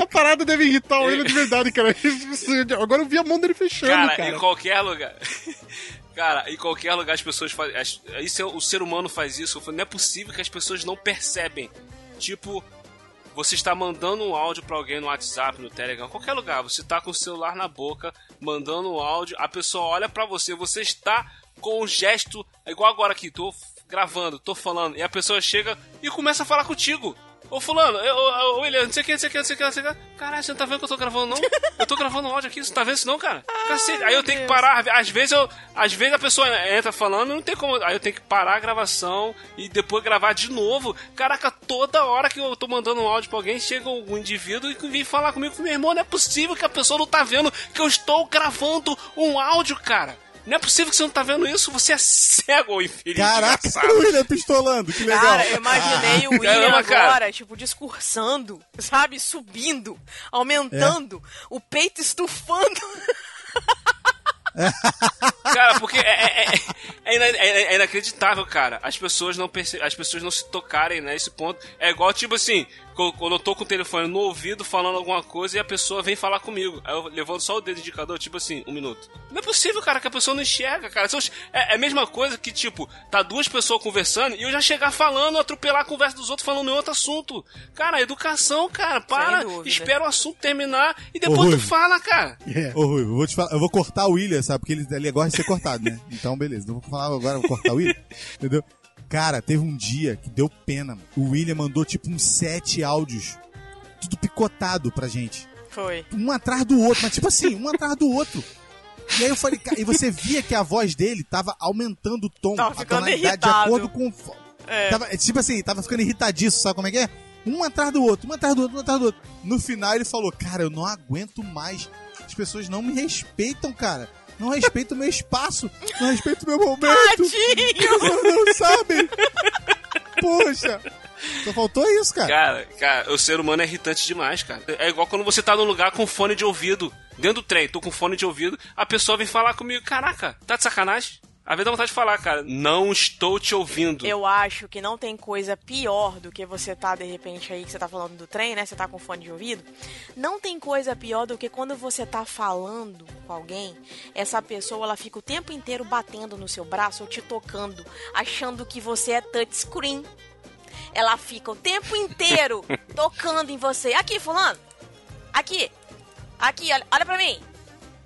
A parada deve irritar o William de verdade, cara. Agora eu vi a mão dele fechando, cara, cara. em qualquer lugar. Cara, em qualquer lugar as pessoas fazem. Isso o ser humano faz isso. Não é possível que as pessoas não percebem. Tipo, você está mandando um áudio pra alguém no WhatsApp, no Telegram, qualquer lugar. Você tá com o celular na boca, mandando um áudio, a pessoa olha pra você, você está com um gesto, é igual agora aqui, tô gravando, tô falando, e a pessoa chega e começa a falar contigo. Ô fulano, eu, ô, William, não sei o que, não sei o que, não sei o que, não sei o que. Caralho, você não tá vendo que eu tô gravando, não? Eu tô gravando um áudio aqui, você tá vendo isso não, cara? Cacete. Aí eu tenho que parar, às vezes eu. Às vezes a pessoa entra falando, não tem como. Aí eu tenho que parar a gravação e depois gravar de novo. Caraca, toda hora que eu tô mandando um áudio pra alguém, chega um indivíduo e vem falar comigo, meu irmão, não é possível que a pessoa não tá vendo que eu estou gravando um áudio, cara. Não é possível que você não tá vendo isso, você é cego, infeliz. Caraca, o William pistolando, que legal. Cara, eu imaginei o William Caramba, cara. agora, tipo, discursando, sabe? Subindo, aumentando, o peito estufando. Cara, porque é, é, é- é é- é inacreditável, cara. As pessoas não perce... as pessoas não se tocarem nesse ponto. É igual, tipo assim, eu tô com o telefone no ouvido falando alguma coisa e a pessoa vem falar comigo. Aí eu levanto só o dedo indicador, tipo assim, um minuto. Não é possível, cara, que a pessoa não enxerga, cara. É, é a mesma coisa que, tipo, tá duas pessoas conversando e eu já chegar falando, atropelar a conversa dos outros falando em outro assunto. Cara, educação, cara, para, espera o assunto terminar e depois Ô, tu fala, cara. É. Ô, Rui, eu vou te falar, eu vou cortar o William, sabe? Porque ele, ele gosta de ser cortado, né? Então, beleza. Não vou falar agora, vou cortar o William. Entendeu? Cara, teve um dia que deu pena. mano. O William mandou tipo uns sete áudios. Tudo picotado pra gente. Foi. Um atrás do outro, mas tipo assim, um atrás do outro. E aí eu falei, cara, e você via que a voz dele tava aumentando o tom, Tava a tonalidade de irritado. acordo com. É. Tava, tipo assim, tava ficando irritadiço, sabe como é que é? Um atrás do outro, um atrás do outro, um atrás do outro. No final ele falou, cara, eu não aguento mais. As pessoas não me respeitam, cara. Não respeitam o meu espaço, não respeitam o meu momento. Tadinho! não sabem. Poxa. Só faltou isso, cara. Cara, cara, o ser humano é irritante demais, cara. É igual quando você tá num lugar com fone de ouvido, dentro do trem, tô com fone de ouvido, a pessoa vem falar comigo, caraca, tá de sacanagem? Às vezes dá vontade de falar, cara, não estou te ouvindo. Eu acho que não tem coisa pior do que você tá, de repente, aí que você tá falando do trem, né? Você tá com fone de ouvido. Não tem coisa pior do que quando você tá falando com alguém, essa pessoa ela fica o tempo inteiro batendo no seu braço ou te tocando, achando que você é touchscreen. Ela fica o tempo inteiro tocando em você. Aqui, fulano. Aqui. Aqui, olha, olha pra mim.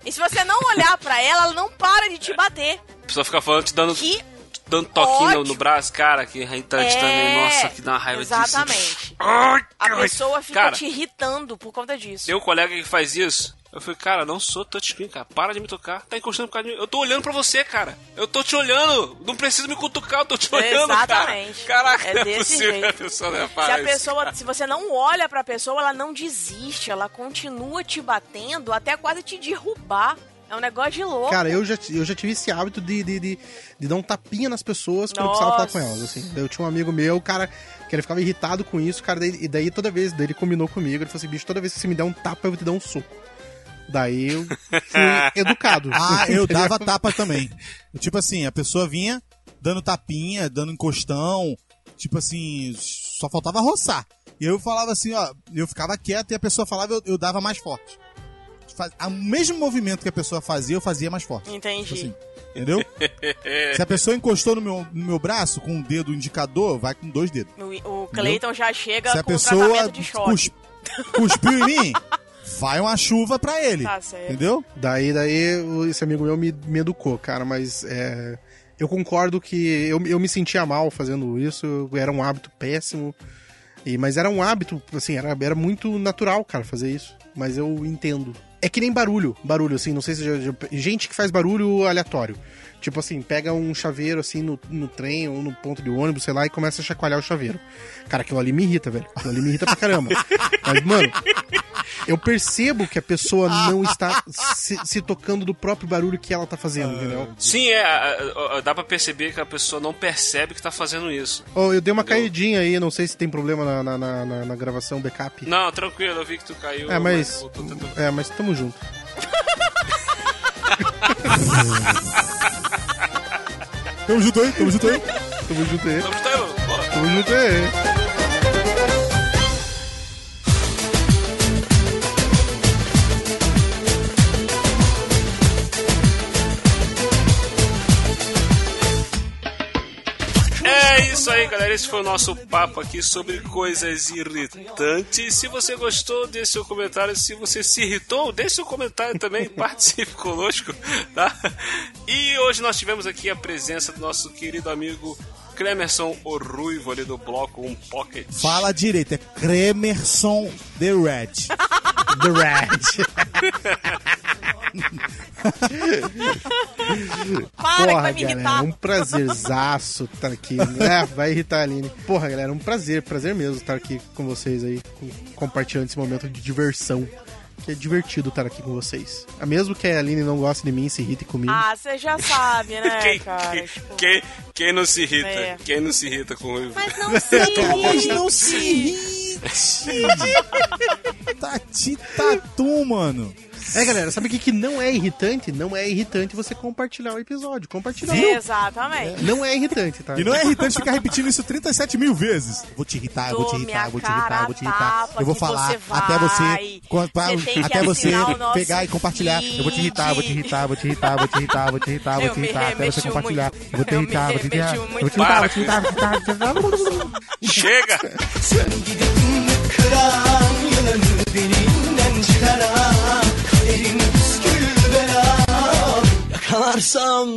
E se você não olhar pra ela, ela não para de te bater. A pessoa fica falando, te dando, Que dando toquinho no, no braço, cara, que irritante É, também. Nossa, que dá uma raiva disso. Exatamente. A pessoa fica Cara, te irritando por conta disso. Tem um colega que faz isso. Eu falei, cara, não sou touchscreen, cara. Para de me tocar. Tá encostando por causa de mim. Eu tô olhando pra você, cara. Eu tô te olhando. Não precisa me cutucar, eu tô te olhando, Exatamente. cara. Caraca, É é desse possível jeito. a pessoa não ia Se a pessoa, se você não olha pra pessoa, ela não desiste, ela continua te batendo até quase te derrubar. É um negócio de louco. Cara, eu já, eu já tive esse hábito de, de, de, de dar um tapinha nas pessoas quando eu precisava falar com Nossa. elas, assim. Eu tinha um amigo meu, cara, que ele ficava irritado com isso, cara, daí- e daí toda vez, daí ele combinou comigo, ele falou assim, bicho, toda vez que você me der um tapa, eu vou te dar um soco. Daí eu fui educado. Ah, eu dava tapa também. Tipo assim, a pessoa vinha dando tapinha, dando encostão, tipo assim, só faltava roçar. E eu falava assim, ó, eu ficava quieto e a pessoa falava, eu, eu dava mais forte. Faz- O mesmo movimento que a pessoa fazia, eu fazia mais forte. Entendi. Tipo assim, entendeu? Se a pessoa encostou no meu, no meu braço com o dedo indicador, vai com dois dedos. O, o Cleiton já chega Se a com o pessoa tratamento de choque. cus- cuspiu em mim, vai uma chuva pra ele. Tá certo. Entendeu? Daí, daí esse amigo meu me, me educou, cara, mas é, eu concordo que eu, eu me sentia mal fazendo isso, era um hábito péssimo, e, mas era um hábito, assim, era, era muito natural, cara, fazer isso, mas eu entendo. É que nem barulho, barulho, assim, não sei se já, já- gente que faz barulho aleatório. Tipo assim, pega um chaveiro assim no, no trem ou no ponto de ônibus, sei lá, e começa a chacoalhar o chaveiro. Cara, aquilo ali me irrita, velho. Aquilo ali me irrita pra caramba. Mas, mano, eu percebo que a pessoa não está se, se tocando do próprio barulho que ela tá fazendo, entendeu? Sim, é. Dá pra perceber que a pessoa não percebe que tá fazendo isso. Oh, eu dei uma caidinha aí, não sei se tem problema na, na, na- na- na gravação backup. Não, tranquilo, eu vi que tu caiu. É, mas. voltou. É, mas tamo junto. Tamo junto aí, tamo junto aí. Tamo junto aí. Vamos tá, bora. Tamo junto aí. Isso aí, galera. Esse foi o nosso papo aqui sobre coisas irritantes. Se você gostou, deixe seu comentário. Se você se irritou, deixe seu comentário também. Participe conosco, tá? E hoje nós tivemos aqui a presença do nosso querido amigo Clemerson, o Ruivo ali do bloco Um Pocket. Fala direito, é Cremerson The Red. The Red. Para que Porra, vai me galera, irritar. um prazerzaço estar aqui. É, vai irritar a Aline. Porra, galera, um prazer, prazer mesmo estar aqui com vocês aí, com- compartilhando esse momento de diversão. Que é divertido estar aqui com vocês. Ah, Mesmo que a Aline não goste de mim, se irrite comigo. Ah, você já sabe, né, Quem, cara? quem, Tipo, quem, quem não se irrita? É. Quem não se irrita com o Ruivo? Mas não sei. não se irrite. Tati tatu, mano. É, galera, sabe o que, que não é irritante? Não é irritante você compartilhar o episódio. Compartilhar. Exatamente. Não é irritante, tá? E não é irritante ficar repetindo isso 37 mil vezes. Vou te irritar, vou te irritar, vou te irritar, vou te irritar. Eu vou falar você até você, Você até você pegar e compartilhar. Eu vou te irritar, vou te irritar, vou te irritar, vou te irritar, vou te irritar, vou te irritar, até você compartilhar. Eu vou te irritar, eu vou te irritar. vou te irritar, vou te irritar, vou te irritar. Chega! kıran yılanı derinden çıkaran Kaderin püskül Yakalarsam